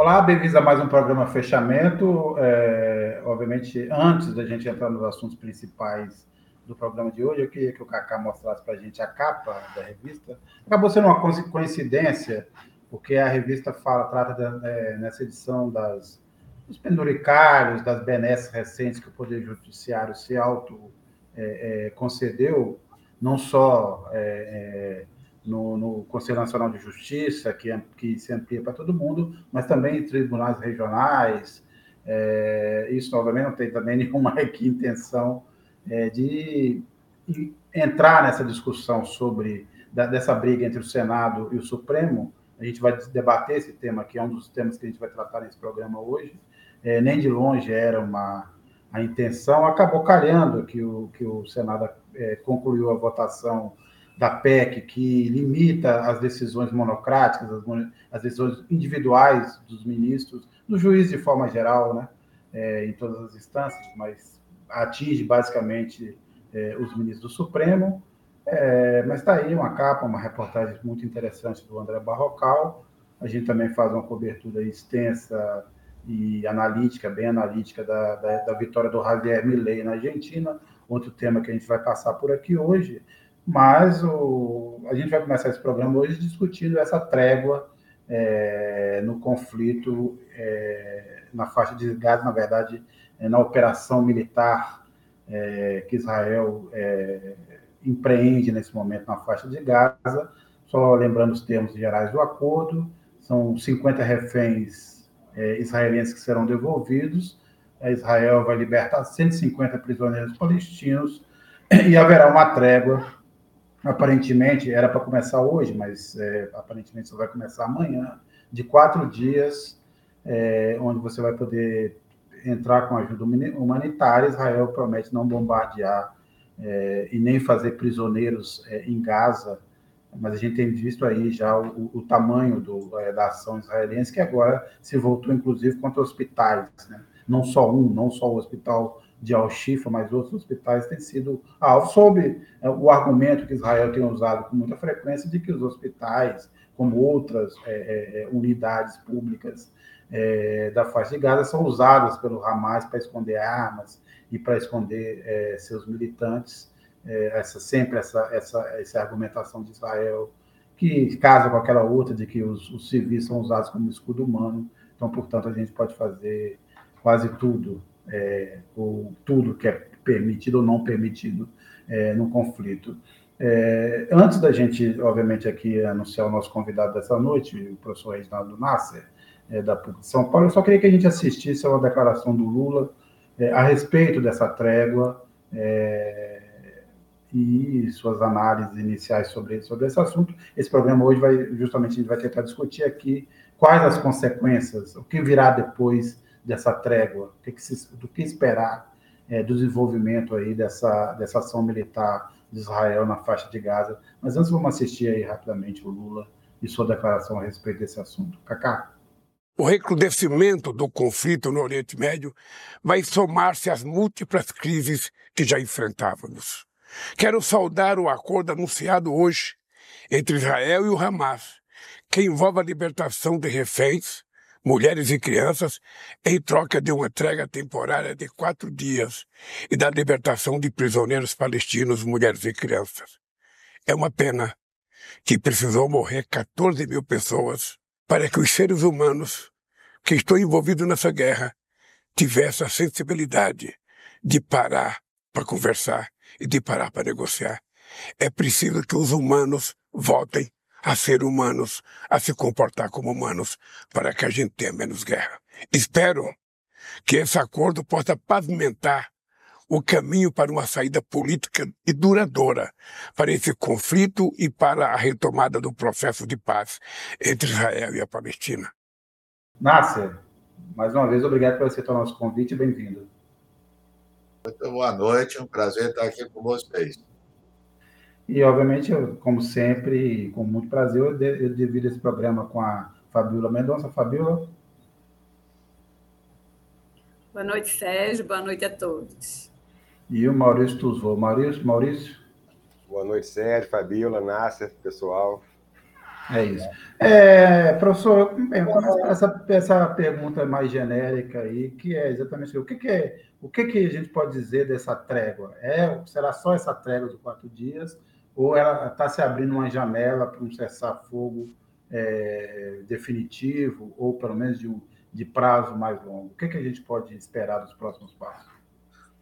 Olá, bem-vindos a mais um programa Fechamento. É, obviamente, antes da gente entrar nos assuntos principais do programa de hoje, eu queria que o Kaká mostrasse para a gente a capa da revista. Acabou sendo uma coincidência, porque a revista fala, trata de, é, nessa edição das, dos penduricários, das benesses recentes que o Poder Judiciário se auto é, é concedeu, não só é, é, no, no, Conselho Nacional de Justiça, que, que se amplia para todo mundo, mas também em tribunais regionais. É, isso, obviamente, não tem também nenhuma intenção é, de entrar nessa discussão sobre da, dessa briga entre o Senado e o Supremo. A gente vai debater esse tema, que é um dos temas que a gente vai tratar nesse programa hoje. É, nem de longe era uma a intenção. Acabou calhando que o, que o Senado é, concluiu a votação da PEC, que limita as decisões monocráticas, as, as decisões individuais dos ministros, do juiz de forma geral, né, é, em todas as instâncias, mas atinge basicamente é, os ministros do Supremo. É, mas está aí uma capa, uma reportagem muito interessante do André Barrocal. A gente também faz uma cobertura extensa e analítica, bem analítica, da, da, da vitória do Javier Milei na Argentina, outro tema que a gente vai passar por aqui hoje. Mas o, a gente vai começar esse programa hoje discutindo essa trégua é, no conflito é, na faixa de Gaza, na verdade, é, na operação militar é, que Israel é, empreende nesse momento na faixa de Gaza. Só lembrando os termos gerais do acordo, são 50 reféns é, israelenses que serão devolvidos. Israel vai libertar 150 prisioneiros palestinos e haverá uma trégua aparentemente era para começar hoje, mas é, aparentemente só vai começar amanhã, de quatro dias, é, onde você vai poder entrar com ajuda humanitária. Israel promete não bombardear é, e nem fazer prisioneiros é, em Gaza, mas a gente tem visto aí já o, o tamanho do, é, da ação israelense, que agora se voltou, inclusive, contra hospitais, né? não só um, não só o hospital de Al-Shifa, mas outros hospitais têm sido alvo, sob é, o argumento que Israel tem usado com muita frequência de que os hospitais, como outras é, é, é unidades públicas é, da faixa de Gaza, são usadas pelo Hamas para esconder armas e para esconder é, seus militantes. essa sempre essa, essa, essa argumentação de Israel que casa com aquela outra de que os, os civis são usados como escudo humano. Então, portanto, a gente pode fazer quase tudo é, ou tudo que é permitido ou não permitido é, no conflito. É, antes da gente, obviamente, aqui anunciar o nosso convidado dessa noite, o professor Reginaldo Nasser, é, da PUC de São Paulo, eu só queria que a gente assistisse a uma declaração do Lula é, a respeito dessa trégua é, e suas análises iniciais sobre, sobre esse assunto. Esse programa hoje vai, justamente, a gente vai tentar discutir aqui quais as consequências, o que virá depois dessa trégua, que que se, do que esperar é, do desenvolvimento aí dessa, dessa ação militar de Israel na faixa de Gaza. Mas antes vamos assistir aí rapidamente o Lula e sua declaração a respeito desse assunto. Cacá. O recrudescimento do conflito no Oriente Médio vai somar-se às múltiplas crises que já enfrentávamos. Quero saudar o acordo anunciado hoje entre Israel e o Hamas, que envolve a libertação de reféns, mulheres e crianças, em troca de uma entrega temporária de quatro dias e da libertação de prisioneiros palestinos, mulheres e crianças. É uma pena que precisou morrer 14 mil pessoas para que os seres humanos que estão envolvidos nessa guerra tivessem a sensibilidade de parar para conversar e de parar para negociar. É preciso que os humanos voltem a ser humanos, a se comportar como humanos, para que a gente tenha menos guerra. Espero que esse acordo possa pavimentar o caminho para uma saída política e duradoura para esse conflito e para a retomada do processo de paz entre Israel e a Palestina. Nasser, mais uma vez, obrigado por aceitar o nosso convite e bem-vindo. Muito boa noite, é um prazer estar aqui com vocês. E, obviamente, eu, como sempre, com muito prazer, eu, de, eu divido esse programa com a Fabiola Mendonça. Fabiola. Boa noite, Sérgio. Boa noite a todos. E o Maurício Tuzvô. Maurício, Maurício. Boa noite, Sérgio, Fabiola, Nasser, pessoal. É isso. É, professor, essa, essa pergunta mais genérica aí, que é exatamente o que, que é, o que, que a gente pode dizer dessa trégua? É, será só essa trégua de quatro dias, ou ela está se abrindo uma janela para um cessar-fogo é, definitivo, ou pelo menos de, um, de prazo mais longo? O que, que a gente pode esperar dos próximos passos?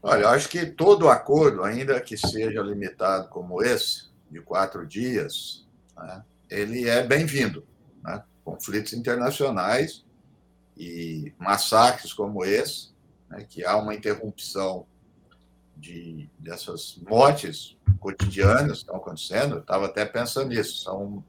Olha, acho que todo acordo, ainda que seja limitado como esse, de quatro dias, né, ele é bem-vindo. Né? Conflitos internacionais e massacres como esse, né, que há uma interrupção de, dessas mortes cotidianas que estão acontecendo, estava até pensando nisso, são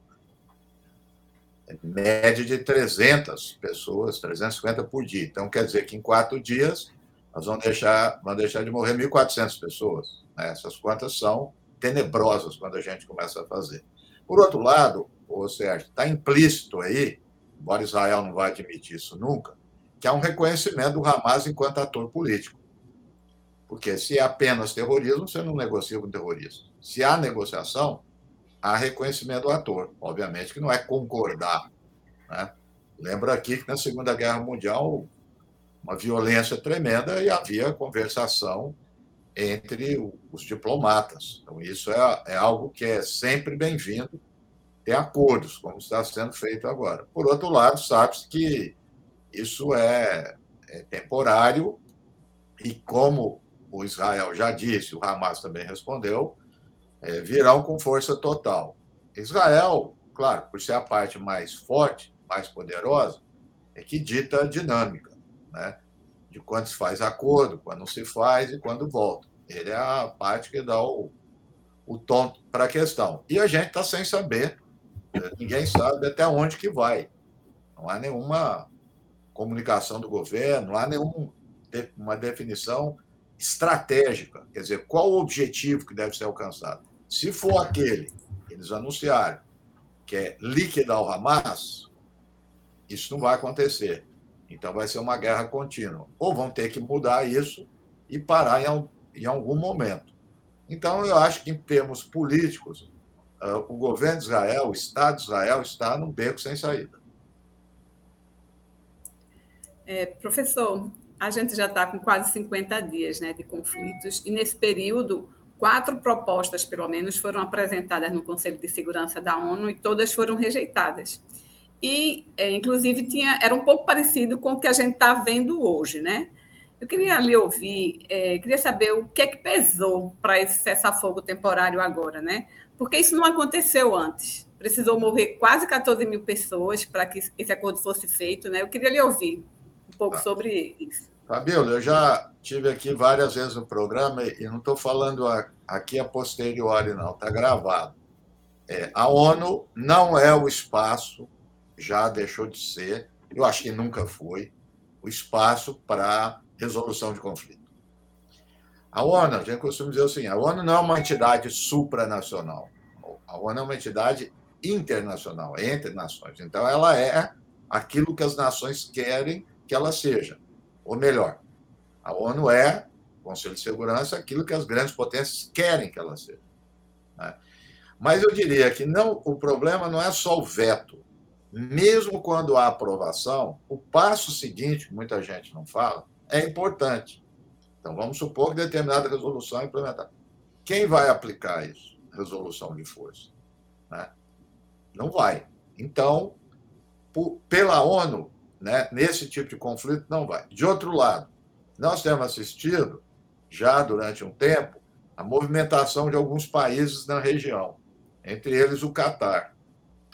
média de 300 pessoas, 350 por dia. Então, quer dizer que em quatro dias nós vamos deixar, vamos deixar de morrer 1.400 pessoas. Né? Essas contas são tenebrosas quando a gente começa a fazer. Por outro lado, o Sérgio, está implícito aí, embora Israel não vai admitir isso nunca, que há um reconhecimento do Hamas enquanto ator político. Porque se é apenas terrorismo, você não negocia com terrorismo. Se há negociação, há reconhecimento do ator. Obviamente que não é concordar. Né? Lembra aqui que na Segunda Guerra Mundial, uma violência tremenda e havia conversação entre os diplomatas. Então, isso é, é algo que é sempre bem-vindo, ter acordos, como está sendo feito agora. Por outro lado, sabe-se que isso é, é temporário e, como o Israel já disse, o Hamas também respondeu, é, virão com força total. Israel, claro, por ser a parte mais forte, mais poderosa, é que dita a dinâmica, né? de quando se faz acordo, quando não se faz e quando volta. Ele é a parte que dá o, o tom para a questão. E a gente está sem saber, ninguém sabe até onde que vai. Não há nenhuma comunicação do governo, não há nenhuma definição estratégica, quer dizer, qual o objetivo que deve ser alcançado. Se for aquele que eles anunciaram, que é liquidar o Hamas, isso não vai acontecer. Então vai ser uma guerra contínua. Ou vão ter que mudar isso e parar em algum momento. Então, eu acho que, em termos políticos, uh, o governo de Israel, o Estado de Israel, está num beco sem saída. É, professor, a gente já está com quase 50 dias né, de conflitos, e nesse período, quatro propostas, pelo menos, foram apresentadas no Conselho de Segurança da ONU e todas foram rejeitadas. E, é, inclusive, tinha, era um pouco parecido com o que a gente está vendo hoje, né? Eu queria lhe ouvir, é, queria saber o que é que pesou para esse cessar-fogo temporário agora, né? Porque isso não aconteceu antes. Precisou morrer quase 14 mil pessoas para que esse acordo fosse feito, né? Eu queria lhe ouvir um pouco ah. sobre isso. Fabíola, eu já tive aqui várias vezes no programa e não estou falando aqui a posteriori, não, está gravado. É, a ONU não é o espaço, já deixou de ser, eu acho que nunca foi, o espaço para resolução de conflito. A ONU, a gente costuma dizer assim, a ONU não é uma entidade supranacional. A ONU é uma entidade internacional, é entre nações. Então, ela é aquilo que as nações querem que ela seja. Ou melhor, a ONU é, Conselho de Segurança, aquilo que as grandes potências querem que ela seja. Né? Mas eu diria que não, o problema não é só o veto. Mesmo quando há aprovação, o passo seguinte, que muita gente não fala, é importante. Então, vamos supor que determinada resolução é implementada. Quem vai aplicar isso? Resolução de força. Né? Não vai. Então, por, pela ONU, né, nesse tipo de conflito, não vai. De outro lado, nós temos assistido, já durante um tempo, a movimentação de alguns países na região, entre eles o Catar.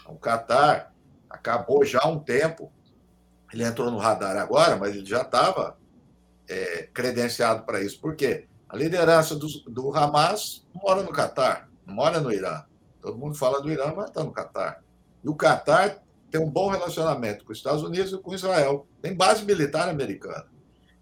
O Catar acabou já há um tempo, ele entrou no radar agora, mas ele já estava é, credenciado para isso. Por quê? A liderança do, do Hamas mora no Catar, não mora no Irã. Todo mundo fala do Irã, mas está no Catar. E o Catar tem um bom relacionamento com os Estados Unidos e com Israel. Tem base militar americana.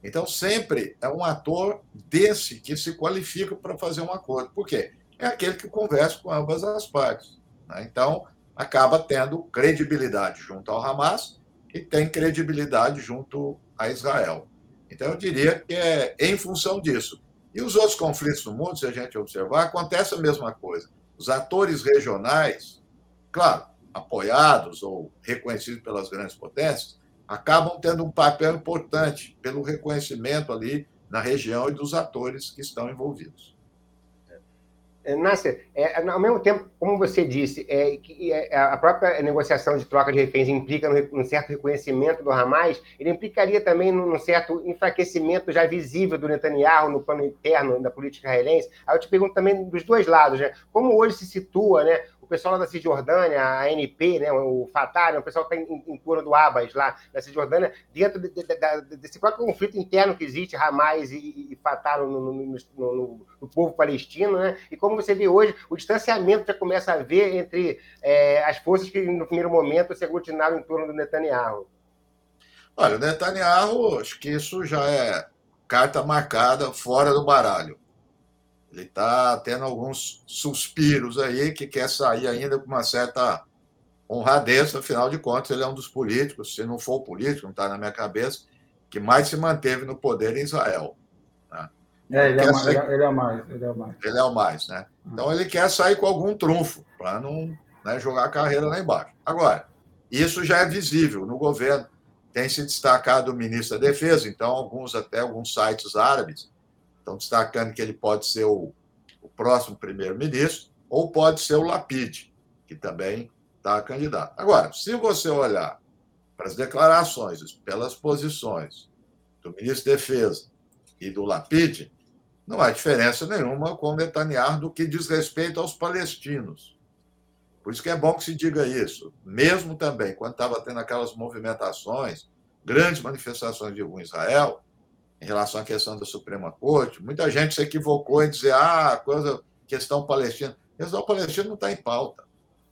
Então, sempre é um ator desse que se qualifica para fazer um acordo. Por quê? É aquele que conversa com ambas as partes. Né? Então, acaba tendo credibilidade junto ao Hamas e tem credibilidade junto a Israel. Então, eu diria que é em função disso. E os outros conflitos no mundo, se a gente observar, acontece a mesma coisa. Os atores regionais, claro, apoiados ou reconhecidos pelas grandes potências, acabam tendo um papel importante pelo reconhecimento ali na região e dos atores que estão envolvidos. É, Nasser, é, ao mesmo tempo, como você disse, é, que é, a própria negociação de troca de reféns implica um certo reconhecimento do Hamas, ele implicaria também num certo enfraquecimento já visível do Netanyahu no plano interno da política israelense. Aí eu te pergunto também dos dois lados, né? Como hoje se situa né, pessoal lá da Cisjordânia, a ANP, né, o Fatah, né, o pessoal que está em, em torno do Abbas lá na Cisjordânia, dentro de, de, de, desse próprio conflito interno que existe, Hamas e, e Fatah no, no, no, no, povo palestino, né? E como você vê hoje, o distanciamento já começa a haver entre é, as forças que, no primeiro momento, se aglutinaram em torno do Netanyahu. Olha, o Netanyahu, acho que isso já é carta marcada fora do baralho. Ele está tendo alguns suspiros aí que quer sair ainda com uma certa honradez, afinal de contas, ele é um dos políticos, se não for político, não está na minha cabeça, que mais se manteve no poder em Israel. Né? É, ele, é mais, sair... ele é mais, ele é mais. Ele é o mais, né? Então ele quer sair com algum trunfo, para não né, jogar a carreira lá embaixo. Agora, isso já é visível no governo. Tem se destacado o ministro da Defesa, então alguns até alguns sites árabes Estão destacando que ele pode ser o, o próximo primeiro-ministro, ou pode ser o Lapide, que também está candidato. Agora, se você olhar para as declarações, pelas posições do ministro da Defesa e do Lapide, não há diferença nenhuma com o Netanyahu do que diz respeito aos palestinos. Por isso que é bom que se diga isso. Mesmo também, quando estava tendo aquelas movimentações, grandes manifestações de rua em Israel, em relação à questão da Suprema Corte, muita gente se equivocou em dizer, ah, coisa, questão palestina. A questão palestina não está em pauta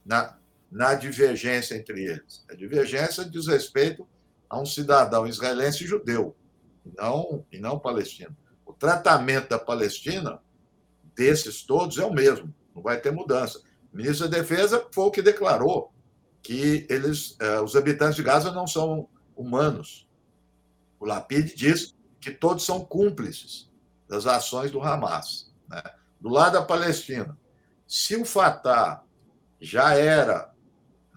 na, na divergência entre eles. A divergência diz respeito a um cidadão israelense judeu, e não, e não palestino. O tratamento da Palestina, desses todos, é o mesmo, não vai ter mudança. O ministro da Defesa foi o que declarou que eles, eh, os habitantes de Gaza não são humanos. O Lapide diz que todos são cúmplices das ações do Hamas. Né? Do lado da Palestina, se o Fatah já era,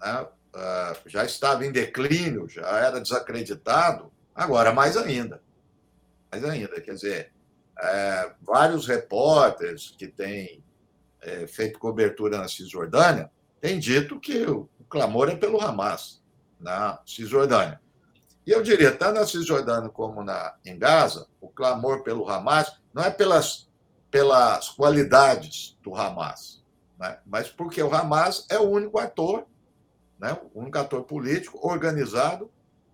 né, ah, já estava em declínio, já era desacreditado, agora mais ainda. Mais ainda, quer dizer, é, vários repórteres que têm é, feito cobertura na Cisjordânia têm dito que o, o clamor é pelo Hamas na Cisjordânia. E eu diria, tanto na Cisjordânia como na, em Gaza, o clamor pelo Hamas não é pelas, pelas qualidades do Hamas, né? mas porque o Hamas é o único ator, né? o único ator político organizado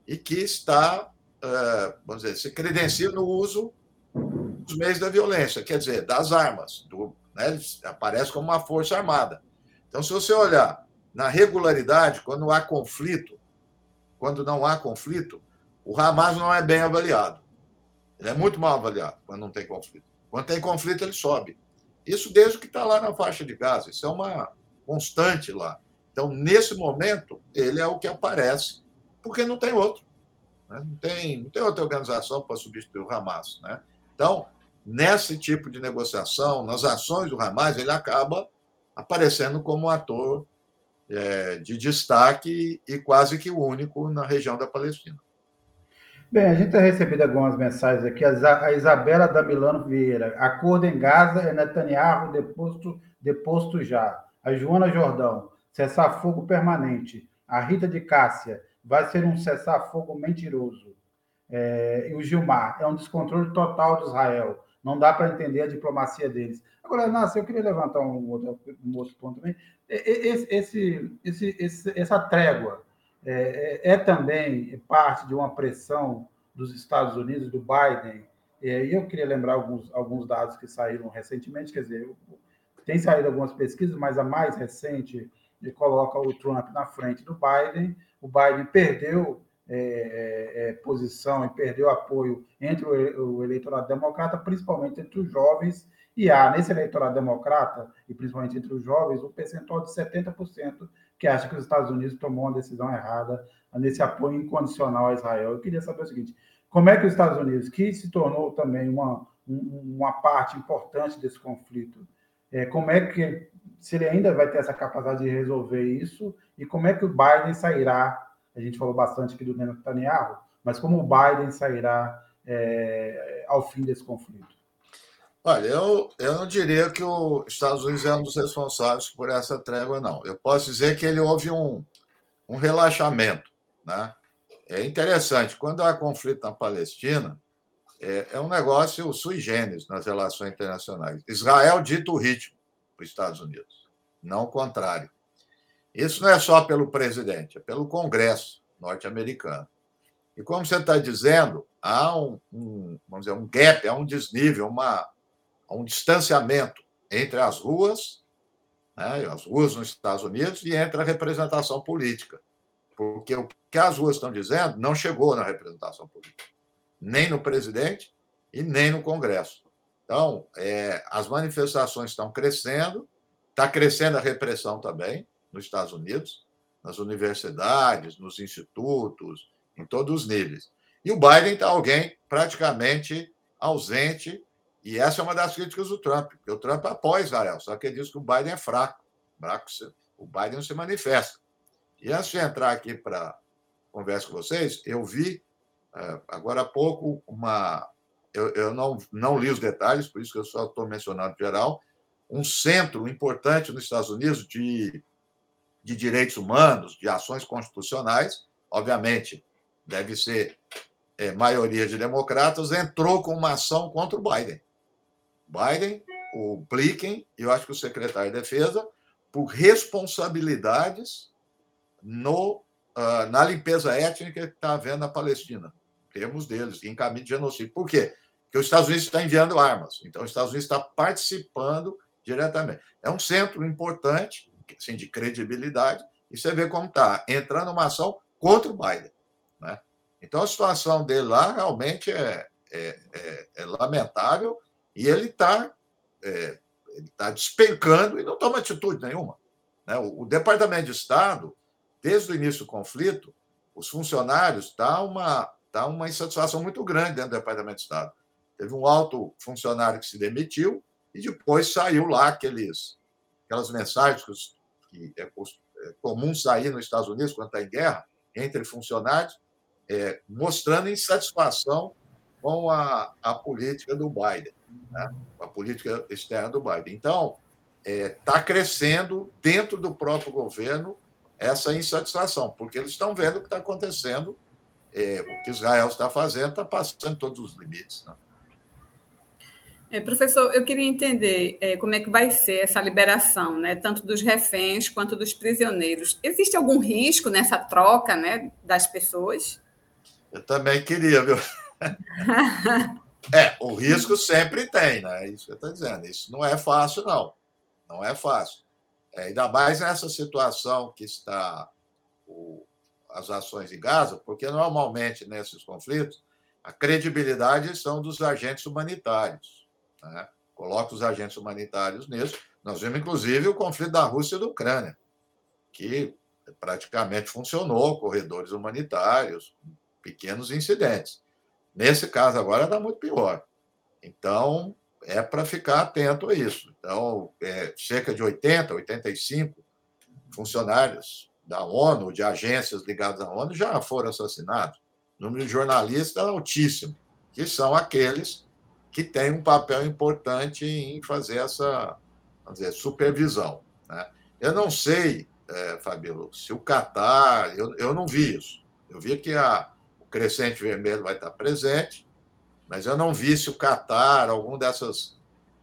e que está, uh, vamos dizer, se credencia no uso dos meios da violência, quer dizer, das armas. Do, né? aparece como uma força armada. Então, se você olhar na regularidade, quando há conflito, quando não há conflito, o Hamas não é bem avaliado. Ele é muito mal avaliado quando não tem conflito. Quando tem conflito, ele sobe. Isso desde que está lá na faixa de Gaza. Isso é uma constante lá. Então, nesse momento, ele é o que aparece, porque não tem outro. Né? Não, tem, não tem outra organização para substituir o Hamas. Né? Então, nesse tipo de negociação, nas ações do Hamas, ele acaba aparecendo como um ator é, de destaque e quase que o único na região da Palestina. Bem, a gente tem recebido algumas mensagens aqui. A Isabela da Milano Vieira. Acordo em Gaza é Netanyahu deposto, deposto já. A Joana Jordão. Cessar-fogo permanente. A Rita de Cássia. Vai ser um cessar-fogo mentiroso. É, e o Gilmar. É um descontrole total de Israel. Não dá para entender a diplomacia deles. Agora, Nassi, eu queria levantar um outro, um outro ponto também. Esse, esse, esse, essa trégua é, é, é, também parte de uma pressão dos Estados Unidos, do Biden. E eu queria lembrar alguns, alguns dados que saíram recentemente, quer dizer, tem saído algumas pesquisas, mas a mais recente coloca o Trump na frente do Biden. O Biden perdeu é, é, é, posição e perdeu apoio entre o, o, eleitorado democrata, principalmente entre os jovens, e há nesse eleitorado democrata, e principalmente entre os jovens, um percentual de 70% que acha que os Estados Unidos tomou uma decisão errada nesse apoio incondicional a Israel. Eu queria saber o seguinte: como é que os Estados Unidos, que se tornou também uma, uma parte importante desse conflito, é, como é que se ele ainda vai ter essa capacidade de resolver isso e como é que o Biden sairá. A gente falou bastante aqui do Netanyahu, mas como o Biden sairá é, ao fim desse conflito? Olha, eu, eu não diria que os Estados Unidos é um dos responsáveis por essa trégua, não. Eu posso dizer que ele houve um, um relaxamento. Né? É interessante, quando há conflito na Palestina, é, é um negócio sui generis nas relações internacionais. Israel dita o ritmo para os Estados Unidos, não o contrário. Isso não é só pelo presidente, é pelo Congresso norte-americano. E como você está dizendo, há um, um, vamos dizer, um gap, há um desnível, uma, um distanciamento entre as ruas, né, as ruas nos Estados Unidos, e entre a representação política. Porque o que as ruas estão dizendo não chegou na representação política, nem no presidente e nem no Congresso. Então, é, as manifestações estão crescendo, está crescendo a repressão também nos Estados Unidos, nas universidades, nos institutos, em todos os níveis. E o Biden está alguém praticamente ausente e essa é uma das críticas do Trump, porque o Trump apoia Israel, só que ele diz que o Biden é fraco. O Biden não se manifesta. E antes de entrar aqui para conversa com vocês, eu vi é, agora há pouco uma. Eu, eu não, não li os detalhes, por isso que eu só estou mencionando geral. Um centro importante nos Estados Unidos de, de direitos humanos, de ações constitucionais, obviamente, deve ser é, maioria de democratas, entrou com uma ação contra o Biden. Biden, o Blinken eu acho que o secretário de Defesa, por responsabilidades no, uh, na limpeza étnica que está havendo na Palestina. Temos deles em caminho de genocídio. Por quê? Porque os Estados Unidos estão enviando armas. Então, os Estados Unidos está participando diretamente. É um centro importante, assim, de credibilidade, e você vê como está entrando uma ação contra o Biden. Né? Então, a situação dele lá realmente é, é, é, é lamentável e ele está é, tá despencando e não toma atitude nenhuma. Né? O, o, Departamento de Estado, desde o início do conflito, os funcionários tá uma, tá uma insatisfação muito grande dentro do Departamento de Estado. Teve um alto funcionário que se demitiu e depois saiu lá aqueles, aquelas mensagens que, os, que é, é comum sair nos Estados Unidos quando está em guerra, entre funcionários, é, mostrando insatisfação com a, a política do Biden né? a política externa do Biden. Então, está é, tá crescendo dentro do próprio governo essa insatisfação, porque eles estão vendo o que está acontecendo, é, o que Israel está fazendo está passando todos os limites. Né? É, professor, eu queria entender é, como é que vai ser essa liberação, né, tanto dos reféns quanto dos prisioneiros. Existe algum risco nessa troca né, das pessoas? Eu também queria, viu? É, o risco sempre tem, né? É isso que eu estou dizendo. Isso não é fácil, não. Não é fácil. É, ainda mais nessa situação que está o, as ações em Gaza, porque normalmente nesses conflitos a credibilidade são dos agentes humanitários. Né? Coloca os agentes humanitários nisso. Nós vimos, inclusive, o conflito da Rússia e da Ucrânia, que praticamente funcionou, corredores humanitários, pequenos incidentes. Nesse caso agora está muito pior. Então, é para ficar atento a isso. Então, é, cerca de 80, 85 funcionários da ONU, de agências ligadas à ONU, já foram assassinados. O número de jornalistas é altíssimo, que são aqueles que têm um papel importante em fazer essa dizer, supervisão. Né? Eu não sei, é, se o Catar, eu, eu não vi isso. Eu vi que a, Crescente Vermelho vai estar presente, mas eu não vi se o Catar, algum dessas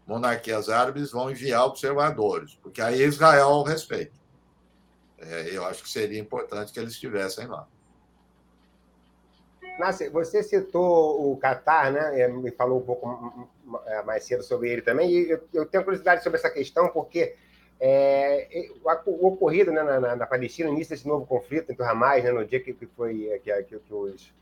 monarquias árabes, vão enviar observadores, porque aí Israel ao respeito. É, eu acho que seria importante que eles estivessem lá. Nassi, você citou o Catar, né? É, me falou um pouco é, mais cedo sobre ele também, e eu, tenho curiosidade sobre essa questão, porque é, o, ocorrido né, na, na, Palestina, início desse novo conflito entre o Hamas, né, no dia que, que foi que, que, que os,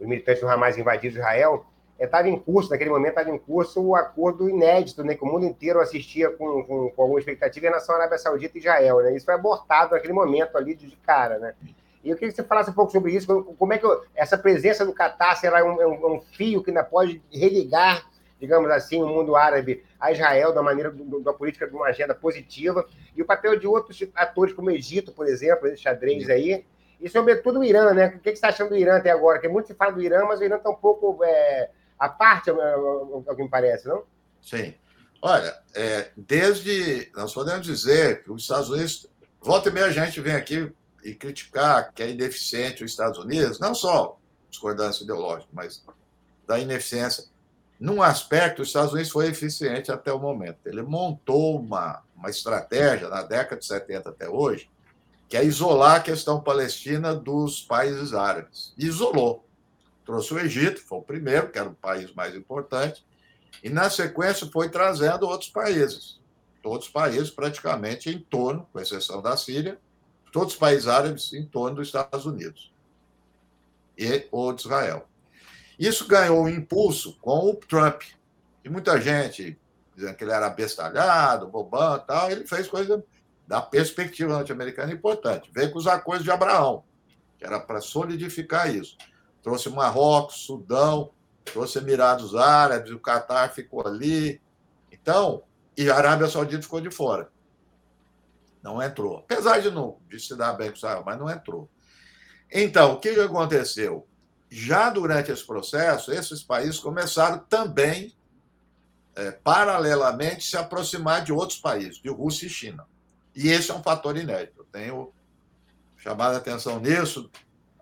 os, militantes do Hamas invadiram Israel, estava é, em curso, naquele momento estava em curso o acordo inédito, né, que o mundo inteiro assistia com, com, com alguma expectativa em relação à Arábia Saudita e Israel. Né? Isso foi abortado naquele momento ali de cara. Né? E eu queria que você falasse um pouco sobre isso, como é que essa presença do Catar será um, um, um fio que ainda pode religar digamos assim, o mundo árabe a Israel da maneira do, da política de uma agenda positiva, e o papel de outros atores, como o Egito, por exemplo, esse xadrez aí, e sobretudo o Irã, né? O que você está achando do Irã até agora? Porque muito se fala do Irã, mas o Irã está um pouco é, à parte, é o que me parece, não? Sim. Olha, é, desde. Nós podemos dizer que os Estados Unidos. Volta e meia a gente vem aqui e criticar que é ineficiente os Estados Unidos, não só discordância ideológica, mas da ineficiência. Num aspecto, os Estados Unidos foi eficiente até o momento. Ele montou uma, uma estratégia na década de 70 até hoje, que é isolar a questão palestina dos países árabes. Isolou. Trouxe o Egito, foi o primeiro, que era o país mais importante, e na sequência foi trazendo outros países. Todos os países praticamente em torno, com exceção da Síria, todos os países árabes em torno dos Estados Unidos e ou de Israel. Isso ganhou um impulso com o Trump. E muita gente dizendo que ele era bestalhado, bobão tal, ele fez coisa da perspectiva norte-americana importante. Veio com os acordos de Abraão, que era para solidificar isso. Trouxe Marrocos, Sudão, trouxe Emirados Árabes, o Catar ficou ali. Então, e a Arábia Saudita ficou de fora. Não entrou. Apesar de, não, de se dar bem com Israel, mas não entrou. Então, o que aconteceu? Já durante esse processo, esses países começaram também, é, paralelamente, se aproximar de outros países, de Rússia e China. E esse é um fator inédito. Eu tenho chamado a atenção nisso.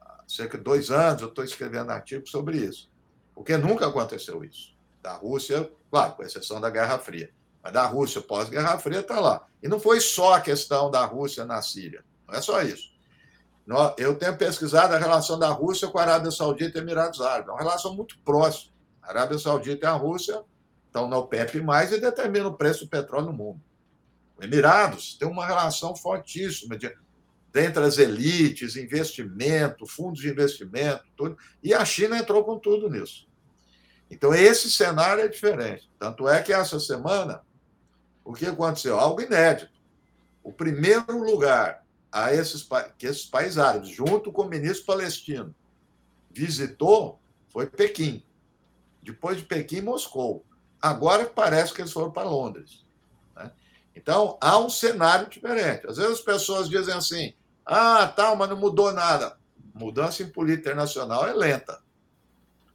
Há cerca de dois anos eu estou escrevendo artigos sobre isso. Porque nunca aconteceu isso. Da Rússia, claro, com exceção da Guerra Fria. Mas da Rússia pós-Guerra Fria está lá. E não foi só a questão da Rússia na Síria. Não é só isso. Eu tenho pesquisado a relação da Rússia com a Arábia Saudita e Emirados Árabes. É uma relação muito próxima. A Arábia Saudita e a Rússia estão na OPEP e determinam o preço do petróleo no mundo. Emirados tem uma relação fortíssima de, dentre as elites, investimento, fundos de investimento, tudo. E a China entrou com tudo nisso. Então, esse cenário é diferente. Tanto é que essa semana, o que aconteceu? Algo inédito. O primeiro lugar a esses, que esses países árabes, junto com o ministro palestino, visitou foi Pequim. Depois de Pequim, Moscou. Agora parece que eles foram para Londres. Né? Então, há um cenário diferente. Às vezes as pessoas dizem assim: ah, tal, mas não mudou nada. Mudança em política internacional é lenta.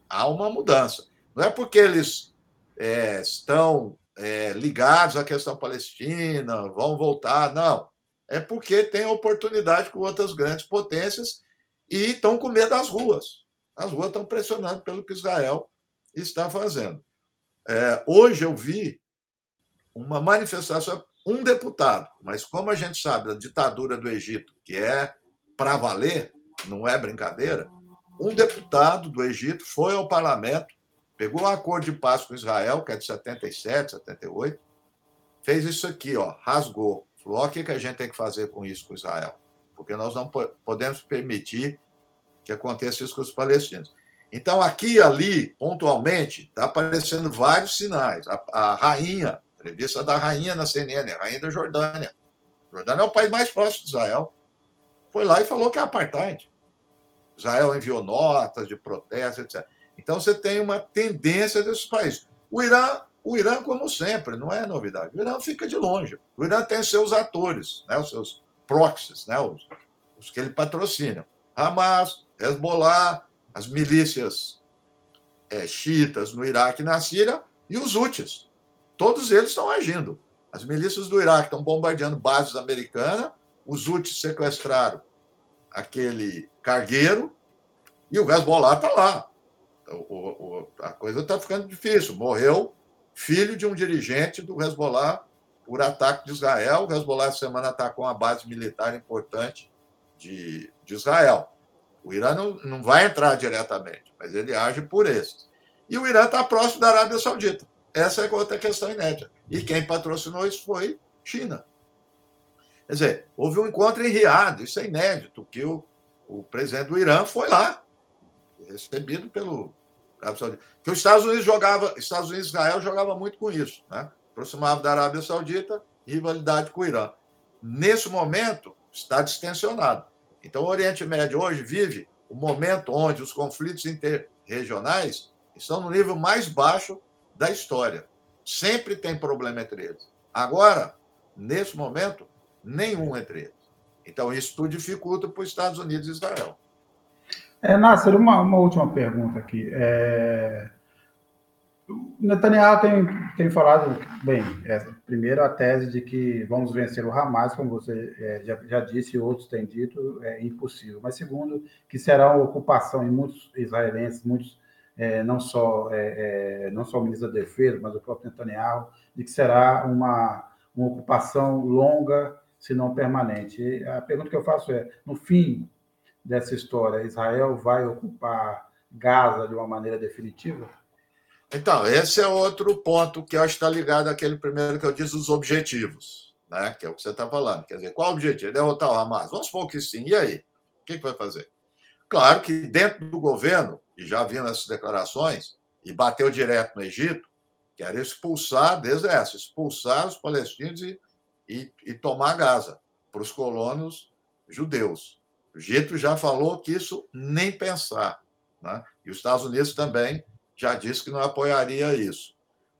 Há uma mudança. Não é porque eles é, estão é, ligados à questão palestina, vão voltar, não é porque tem oportunidade com outras grandes potências e estão com medo das ruas. As ruas estão pressionando pelo que Israel está fazendo. É, hoje eu vi uma manifestação, um deputado, mas como a gente sabe da ditadura do Egito, que é para valer, não é brincadeira, um deputado do Egito foi ao parlamento, pegou um acordo de paz com Israel, que é de 77, 78, fez isso aqui, ó, rasgou Falou: o que, que a gente tem que fazer com isso com Israel? Porque nós não podemos permitir que aconteça isso com os palestinos. Então, aqui e ali, pontualmente, está aparecendo vários sinais. A, a rainha, entrevista da rainha na CNN, a rainha da Jordânia. A Jordânia é o país mais próximo de Israel. Foi lá e falou que é apartheid. Israel enviou notas de protesto, etc. Então, você tem uma tendência desses países. O Irã o Irã, como sempre, não é novidade. O Irã fica de longe. O Irã tem seus atores, né, os seus proxies, né, os, os que ele patrocina. Hamas, Hezbollah, as milícias é, xiitas no Iraque e na Síria e os Houthis. Todos eles estão agindo. As milícias do Iraque estão bombardeando bases americanas, os Houthis sequestraram aquele cargueiro e o Hezbollah está lá. O, o, a coisa está ficando difícil. Morreu filho de um dirigente do Hezbollah por ataque de Israel. O Hezbollah essa semana atacou uma base militar importante de, de Israel. O Irã não, não vai entrar diretamente, mas ele age por esses. E o Irã está próximo da Arábia Saudita. Essa é outra questão inédita. E quem patrocinou isso foi China. Quer dizer, houve um encontro em Riad, isso é inédito, que o, o presidente do Irã foi lá, recebido pelo Arábia Saudita. Que os Estados Unidos jogava, Estados Unidos e Israel jogava muito com isso, né? Aproximava da Arábia Saudita, rivalidade com o Irã. Nesse momento, está distensionado. Então, o Oriente Médio hoje vive o momento onde os conflitos interregionais estão no nível mais baixo da história. Sempre tem problema entre eles. Agora, nesse momento, nenhum entre eles. Então, isso tudo dificulta para os Estados Unidos e Israel. É, Nasser, uma, uma última pergunta aqui. É... Netanyahu tem, tem falado, bem, primeiro a tese de que vamos vencer o Hamas, como você é, já, já, disse e outros têm dito, é impossível. Mas segundo, que será uma ocupação em muitos israelenses, muitos, é, não, só, é, é, não só o ministro da Defesa, mas o próprio Netanyahu, de que será uma, uma ocupação longa, se não permanente. E a pergunta que eu faço é, no fim dessa história, Israel vai ocupar Gaza de uma maneira definitiva? Então, esse é outro ponto que eu acho que está ligado àquele primeiro que eu disse, os objetivos, né? que é o que você está falando. Quer dizer, qual o objetivo? Derrotar o Hamas? Vamos supor que sim. E aí? O que, que vai fazer? Claro que dentro do governo, e já vindo essas declarações, e bateu direto no Egito, quer expulsar, desde essa, expulsar os palestinos e, e, e tomar Gaza para os colonos judeus. O Egito já falou que isso nem pensar. Né? E os Estados Unidos também já disse que não apoiaria isso.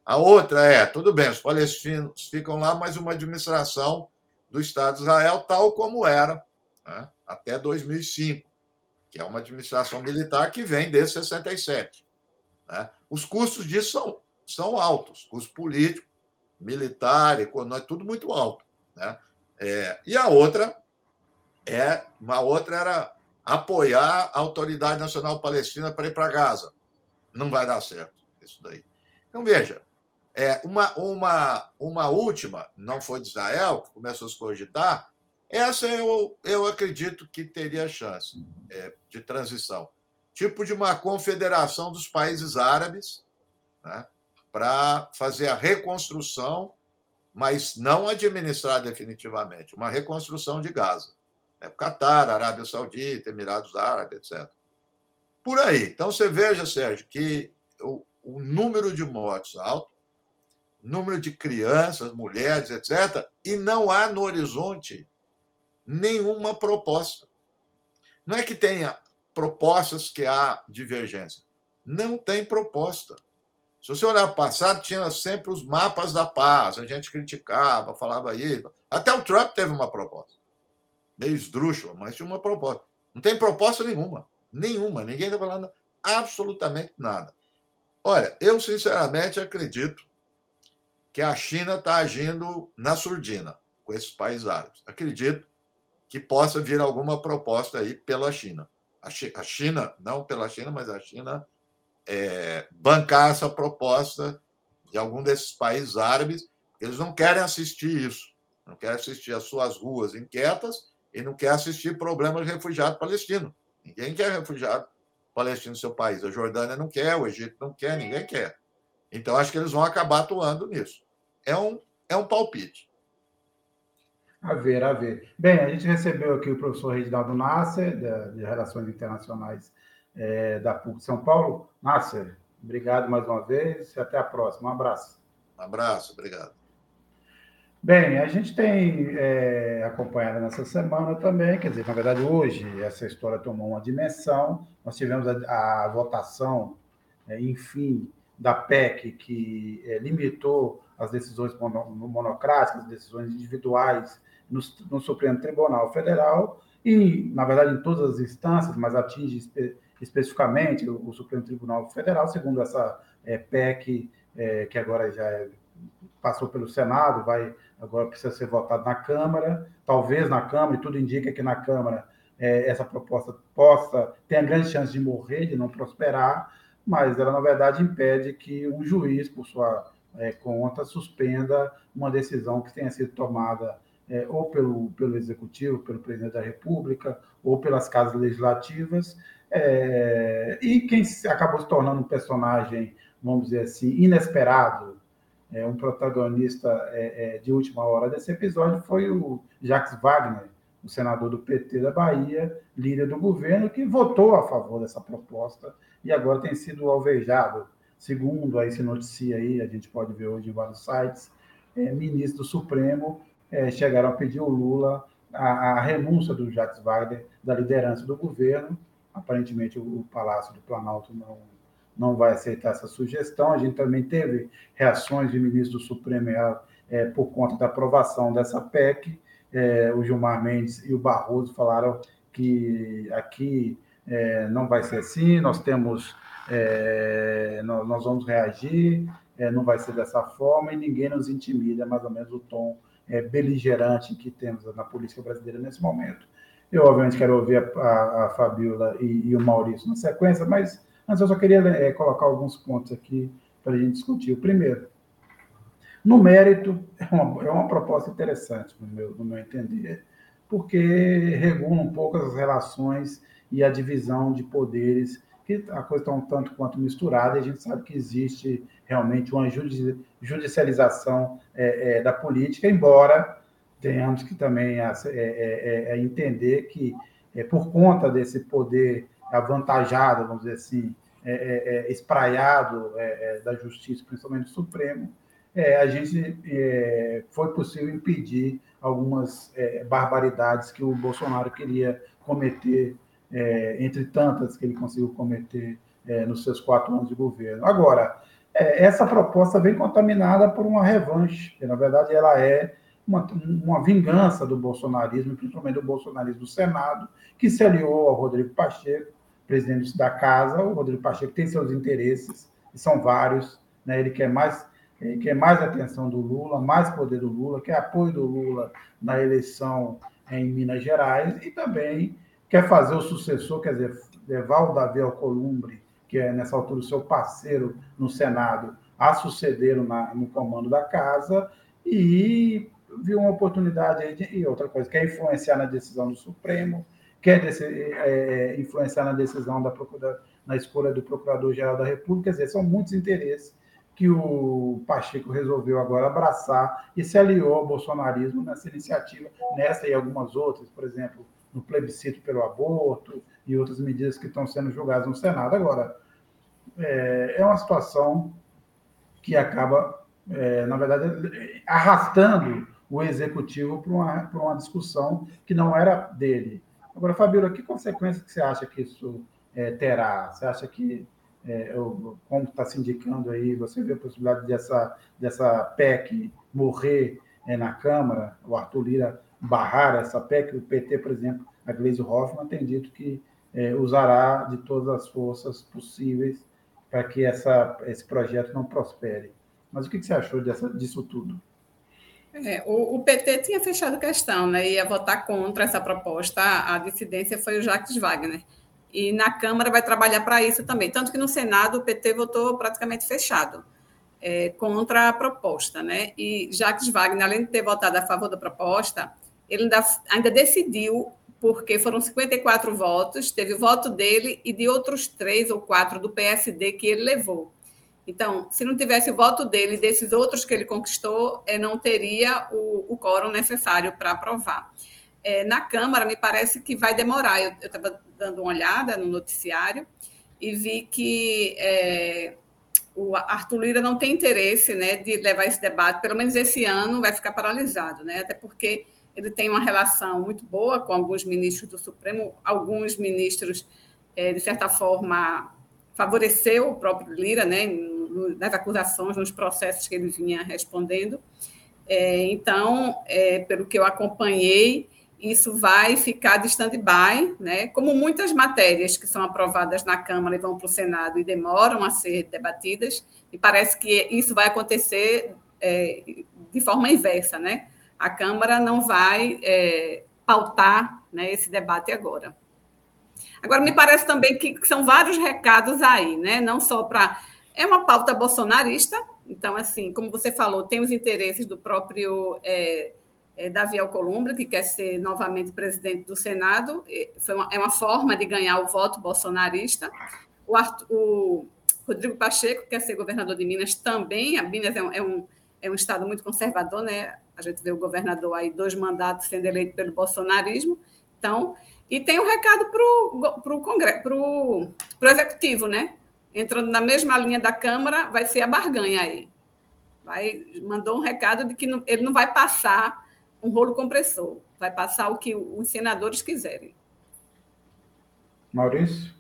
A outra é, tudo bem, os palestinos ficam lá, mas uma administração do Estado de Israel tal como era né, até 2005, que é uma administração militar que vem desde 67. Né? Os custos disso são, são altos, custo político, militar, econômico, tudo muito alto. Né? É, e a outra é, uma outra era apoiar a Autoridade Nacional Palestina para ir para Gaza não vai dar certo isso daí. Então, veja, é, uma, uma, uma última, não foi de Israel, que começou a se cogitar, essa eu, eu acredito que teria chance é, de transição. Tipo de uma confederação dos países árabes, né, para fazer a reconstrução, mas não administrar definitivamente, uma reconstrução de Gaza. É, Catar, Arábia Saudita, Emirados Árabes, etc por aí. Então, você veja, Sérgio, que o, o número de mortes alto, número de crianças, mulheres, etc., e não há no horizonte nenhuma proposta. Não é que tenha propostas que há divergência. Não tem proposta. Se você olhar o passado, tinha sempre os mapas da paz, a gente criticava, falava isso. Até o Trump teve uma proposta. Meio esdrúxula, mas tinha uma proposta. Não tem proposta nenhuma. Nenhuma. Ninguém está falando absolutamente nada. Olha, eu sinceramente acredito que a China está agindo na surdina com esses países árabes. Acredito que possa vir alguma proposta aí pela China. A China, não pela China, mas a China é, bancar essa proposta de algum desses países árabes. Eles não querem assistir isso. Não querem assistir as suas ruas inquietas e não querem assistir problemas de refugiado palestino. Ninguém quer refugiado palestino no seu país. A Jordânia não quer, o Egito não quer, ninguém quer. Então, acho que eles vão acabar atuando nisso. É um, é um palpite. A ver, a ver. Bem, a gente recebeu aqui o professor Reginaldo Nasser, de, de Relações Internacionais é, da PUC São Paulo. Nasser, obrigado mais uma vez e até a próxima. Um abraço. Um abraço, obrigado. Bem, a gente tem é, acompanhado nessa semana também, quer dizer, na verdade, hoje essa história tomou uma dimensão. Nós tivemos a, a votação, é, enfim, da PEC, que é, limitou as decisões monocráticas, decisões individuais no, no, Supremo Tribunal Federal, e, na verdade, em todas as instâncias, mas atinge espe, especificamente o, o, Supremo Tribunal Federal, segundo essa é, PEC, é, que agora já é, passou pelo Senado, vai agora precisa ser votado na Câmara, talvez na Câmara, e tudo indica que na Câmara é, essa proposta possa, tenha grande chance de morrer, de não prosperar, mas ela, na verdade, impede que um juiz, por sua é, conta, suspenda uma decisão que tenha sido tomada é, ou pelo, pelo Executivo, pelo Presidente da República, ou pelas casas legislativas, é, e quem acabou se tornando um personagem, vamos dizer assim, inesperado é, um protagonista é, é, de última hora desse episódio foi o Jacques Wagner, o senador do PT da Bahia, líder do governo, que votou a favor dessa proposta e agora tem sido alvejado. Segundo aí se noticia aí, a gente pode ver hoje em vários sites, é, ministros do Supremo é, chegaram a pedir ao Lula a, a, renúncia do Jacques Wagner da liderança do governo. Aparentemente o, o Palácio do Planalto não não vai aceitar essa sugestão. A gente também teve reações de ministro do Supremo é, por conta da aprovação dessa PEC. É, o Gilmar Mendes e o Barroso falaram que aqui é, não vai ser assim, nós temos, é, nós, nós, vamos reagir, é, não vai ser dessa forma e ninguém nos intimida, é mais ou menos o tom é, beligerante que temos na política brasileira nesse momento. Eu, obviamente, quero ouvir a, a, a Fabiola e, e, o Maurício na sequência, mas antes eu só queria é, colocar alguns pontos aqui para a gente discutir. O primeiro, no mérito, é uma, é uma proposta interessante, no meu, no meu entender, porque regula um pouco as relações e a divisão de poderes, que a coisa está um tanto quanto misturada, e a gente sabe que existe realmente uma judicialização é, é, da política, embora tenhamos que também é, é, é, é, entender que, por conta desse poder avantajado, vamos dizer assim, espraiado da justiça, principalmente do Supremo, a gente foi possível impedir algumas barbaridades que o Bolsonaro queria cometer, entre tantas que ele conseguiu cometer nos seus quatro anos de governo. Agora, essa proposta vem contaminada por uma revanche, que na verdade ela é uma, uma vingança do bolsonarismo, principalmente do bolsonarismo do Senado, que se aliou ao Rodrigo Pacheco, presidente da casa. O Rodrigo Pacheco tem seus interesses, e são vários. Né? Ele quer mais ele quer mais atenção do Lula, mais poder do Lula, quer apoio do Lula na eleição em Minas Gerais e também quer fazer o sucessor, quer dizer, levar o Davi Alcolumbre, que é nessa altura o seu parceiro no Senado, a suceder no comando da casa e viu uma oportunidade de, e outra coisa, quer influenciar na decisão do Supremo, quer desse, é, influenciar na decisão da na escolha do Procurador-Geral da República, quer dizer, são muitos interesses que o Pacheco resolveu agora abraçar e se aliou ao bolsonarismo nessa iniciativa, nessa e algumas outras, por exemplo, no plebiscito pelo aborto e outras medidas que estão sendo julgadas no Senado. Agora, é, é uma situação que acaba, é, na verdade, arrastando o executivo para uma, para uma discussão que não era dele. Agora, Fabíola, que consequências que você acha que isso é, terá? Você acha que, é, como está se indicando aí, você vê a possibilidade dessa, dessa PEC morrer é, na Câmara, o Arthur Lira barrar essa PEC, o PT, por exemplo, a Gleisi Hoffmann tem dito que é, usará de todas as forças possíveis para que essa, esse projeto não prospere. Mas o que você achou dessa, disso tudo? É, o, o, PT tinha fechado questão, né? ia votar contra essa proposta. A, a dissidência foi o Jacques Wagner. E na Câmara vai trabalhar para isso também. Tanto que no Senado o PT votou praticamente fechado é, contra a proposta. Né? E Jacques Wagner, além de ter votado a favor da proposta, ele ainda, ainda decidiu, porque foram 54 votos, teve o voto dele e de outros três ou quatro do PSD que ele levou. Então, se não tivesse o voto dele e desses outros que ele conquistou, é, não teria o, o quórum necessário para aprovar. É, na Câmara, me parece que vai demorar. Eu estava dando uma olhada no noticiário e vi que é, o Arthur Lira não tem interesse né, de levar esse debate, pelo menos esse ano vai ficar paralisado, né? até porque ele tem uma relação muito boa com alguns ministros do Supremo, alguns ministros, de certa forma, favoreceu o próprio Lira, né, nas acusações, nos processos que ele vinha respondendo. É, então, é, pelo que eu acompanhei, isso vai ficar de stand-by, né? como muitas matérias que são aprovadas na Câmara e vão para o Senado e demoram a ser debatidas, e parece que isso vai acontecer é, de forma inversa. Né? A Câmara não vai é, pautar né, esse debate agora. Agora, me parece também que são vários recados aí, né? não só para é uma pauta bolsonarista, então, assim, como você falou, tem os interesses do próprio é, é, Davi Alcolumbre, que quer ser novamente presidente do Senado, foi uma, é uma forma de ganhar o voto bolsonarista. O, Arthur, o Rodrigo Pacheco quer ser governador de Minas também, a Minas é um, é um, é um estado muito conservador, né? A gente vê o governador aí, dois mandatos sendo eleito pelo bolsonarismo, então... E tem um recado para o Congresso, para o Executivo, né? entrando na mesma linha da Câmara, vai ser a barganha aí. Vai, mandou um recado de que não, ele não vai passar um rolo compressor, vai passar o que os senadores quiserem. Maurício?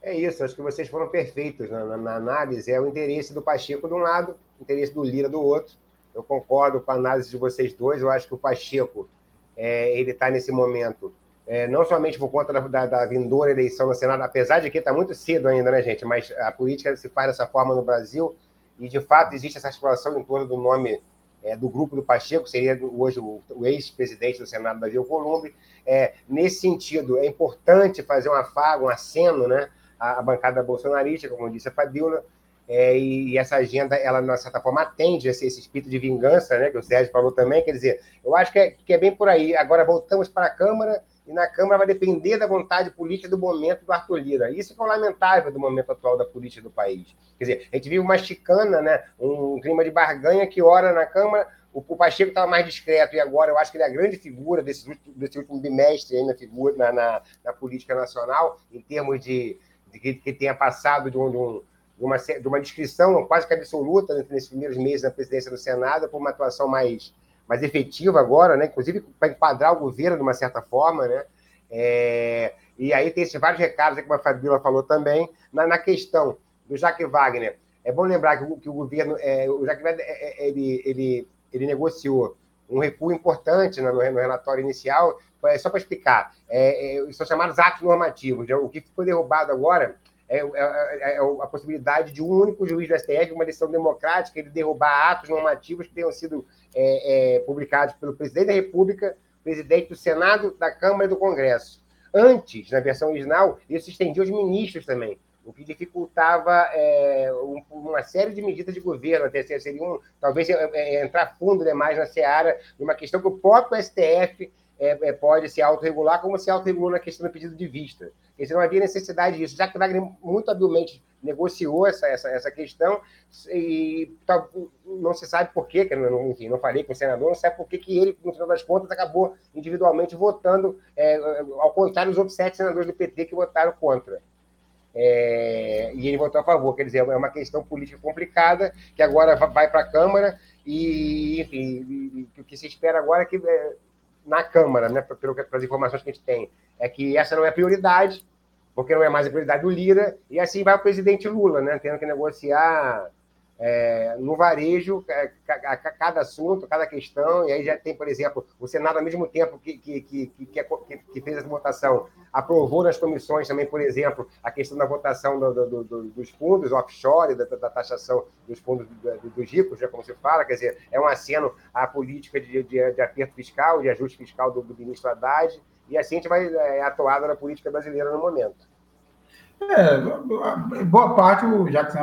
É isso, acho que vocês foram perfeitos na, na, na, análise. É o interesse do Pacheco de um lado, o interesse do Lira do outro. Eu concordo com a análise de vocês dois. Eu acho que o Pacheco é, ele está nesse momento, é, não somente por conta da, da, vindoura eleição no Senado, apesar de que está muito cedo ainda, né, gente? Mas a política se faz dessa forma no Brasil e, de fato, existe essa articulação em torno do nome é, do grupo do Pacheco, seria hoje o, o ex-presidente do Senado, Davi Alcolumbre. É, nesse sentido, é importante fazer um afago, um aceno, né? a, a bancada bolsonarista, como disse a Fabiola, é, e, e, essa agenda, ela, de certa forma, atende esse, esse, espírito de vingança, né, que o Sérgio falou também, quer dizer, eu acho que é, que é bem por aí. Agora voltamos para a Câmara, e na Câmara vai depender da vontade política do momento do Arthur Lira. Isso é o lamentável do momento atual da política do país. Quer dizer, a gente vive uma chicana, né, um clima de barganha que, ora, na Câmara, o, Pacheco estava mais discreto, e agora eu acho que ele é a grande figura desse, desse último bimestre aí na, figura, na, na, na política nacional, em termos de que, que tenha passado de, um, de, um, de, uma, de uma descrição quase que absoluta nesses primeiros meses da presidência do Senado, por uma atuação mais, mais efetiva agora, né? inclusive para enquadrar o governo de uma certa forma. Né? É, e aí tem esses vários recados, como a Fabíola falou também, na, na questão do Jacques Wagner. É bom lembrar que o, que o governo, é, o Jacques Wagner, é, é ele, ele, ele negociou um recuo importante no, no relatório inicial, só para explicar, é, é, são chamados atos normativos. O que foi derrubado agora é, é, é, a possibilidade de um único juiz do STF, uma decisão democrática, ele derrubar atos normativos que tenham sido publicados pelo presidente da República, presidente do Senado, da Câmara e do Congresso. Antes, na versão original, isso estendia aos ministros também o que dificultava é, um, uma série de medidas de governo, até seria um, talvez é, é, entrar fundo demais na seara de uma questão que o próprio STF é, é, pode se autorregular, como se autorregulou na questão do pedido de vista. Porque não havia necessidade disso, já que Wagner muito habilmente negociou essa, essa, essa questão e tal, não se sabe por quê, que não, enfim, não falei com o senador, não sabe por que, que ele, no final das contas, acabou individualmente votando, é, ao contrário dos outros sete senadores do PT que votaram contra. É, e ele votou a favor, quer dizer, é uma questão política complicada que agora vai para a Câmara e, enfim, o que se espera agora é que é, na Câmara, né, pelas informações que a gente tem, é que essa não é prioridade, porque não é mais a prioridade do Lira, e assim vai o presidente Lula, né, tendo que negociar é, no varejo é, cada assunto, cada questão, e aí já tem, por exemplo, o Senado, ao mesmo tempo que, que, que, que, que fez essa votação, aprovou nas comissões também, por exemplo, a questão da votação do, do, do, dos fundos offshore, da, da, taxação dos fundos dos ricos, já como se fala, quer dizer, é um aceno à política de, de, de aperto fiscal, de ajuste fiscal do, do ministro Haddad, e assim a gente vai é, atuado na política brasileira no momento. É, boa parte o Jacques,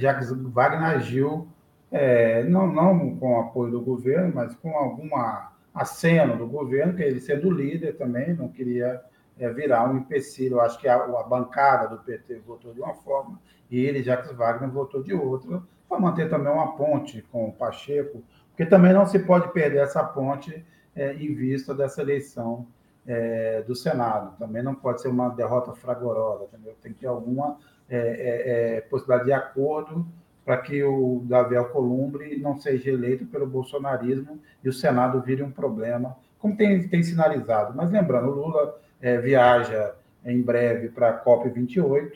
Jacques Wagner agiu é, não, não com o apoio do governo, mas com alguma aceno do governo, que ele sendo líder também, não queria é, virar um empecilho. Eu acho que a, a, bancada do PT votou de uma forma e ele, Jacques Wagner, votou de outra, para manter também uma ponte com o Pacheco, porque também não se pode perder essa ponte é, em vista dessa eleição é, do Senado. Também não pode ser uma derrota fragorosa, entendeu? tem que ter alguma é, é, é possibilidade de acordo para que o Davi Alcolumbre não seja eleito pelo bolsonarismo e o Senado vire um problema, como tem, tem sinalizado. Mas lembrando, o Lula é, viaja em breve para a COP28,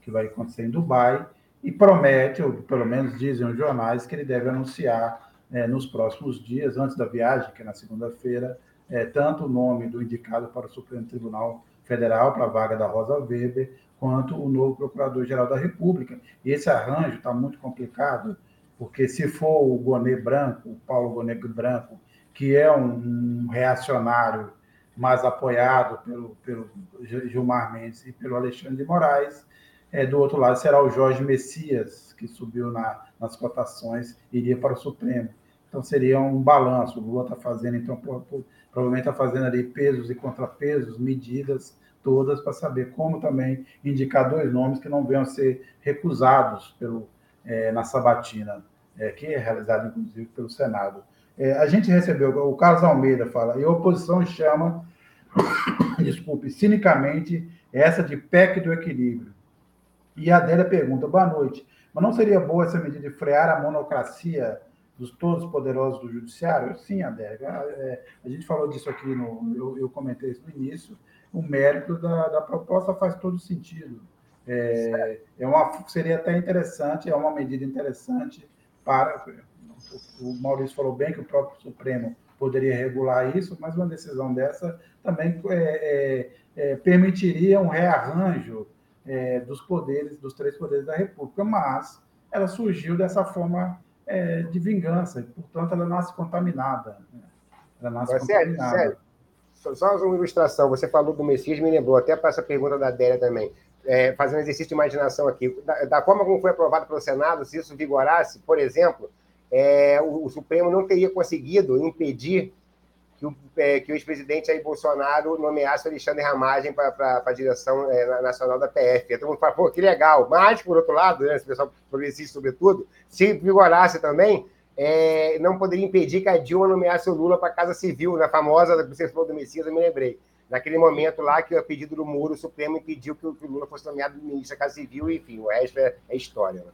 que vai acontecer em Dubai, e promete, ou pelo menos dizem os jornais, que ele deve anunciar nos próximos dias, antes da viagem, que é na segunda-feira, é, tanto o nome do indicado para o Supremo Tribunal Federal, para a vaga da Rosa Weber, quanto o novo Procurador-Geral da República. E esse arranjo está muito complicado, porque se for o Gonê Branco, o Paulo Gonê Branco, que é um, reacionário mais apoiado pelo, pelo Gilmar Mendes e pelo Alexandre de Moraes, é, do outro lado será o Jorge Messias, que subiu na, nas cotações, iria para o Supremo. Então seria um balanço. O Lula está fazendo, então, provavelmente está fazendo ali pesos e contrapesos, medidas todas para saber como também indicar dois nomes que não venham a ser recusados pelo, é, na sabatina, é, que é realizada inclusive pelo Senado. É, a gente recebeu, o Carlos Almeida fala, e a oposição chama, desculpe, cinicamente, essa de PEC do equilíbrio. E a Adélia pergunta, boa noite, mas não seria boa essa medida de frear a monocracia dos todos poderosos do judiciário? Sim, Adélia. É, a gente falou disso aqui, no, eu, eu comentei isso no início. O mérito da, da proposta faz todo sentido. É, é uma, seria até interessante, é uma medida interessante para. O Maurício falou bem que o próprio Supremo poderia regular isso, mas uma decisão dessa também é, é, é, permitiria um rearranjo é, dos poderes, dos três poderes da República, mas ela surgiu dessa forma é, de vingança, e, portanto, ela nasce contaminada. Né? Ela nasce mas, contaminada. Sério, sério. Só uma ilustração, você falou do Messias, me lembrou, até para essa pergunta da Adélia também, é, fazendo exercício de imaginação aqui, da, da, forma como foi aprovado pelo Senado, se isso vigorasse, por exemplo, é, o, o, Supremo não teria conseguido impedir que o, é, que o ex-presidente Jair Bolsonaro nomeasse o Alexandre Ramagem para a direção é, nacional da PF. Então, mundo fala, pô, que legal. Mas, por outro lado, né, esse pessoal progressista, sobretudo, se vigorasse também, é, não poderia impedir que a Dilma nomeasse o Lula para a Casa Civil, na famosa, você falou do Messias, eu me lembrei. Naquele momento lá que, a pedido do Muro, o Supremo impediu que o, que o Lula fosse nomeado ministro da Casa Civil, enfim, o resto é, é história. Né?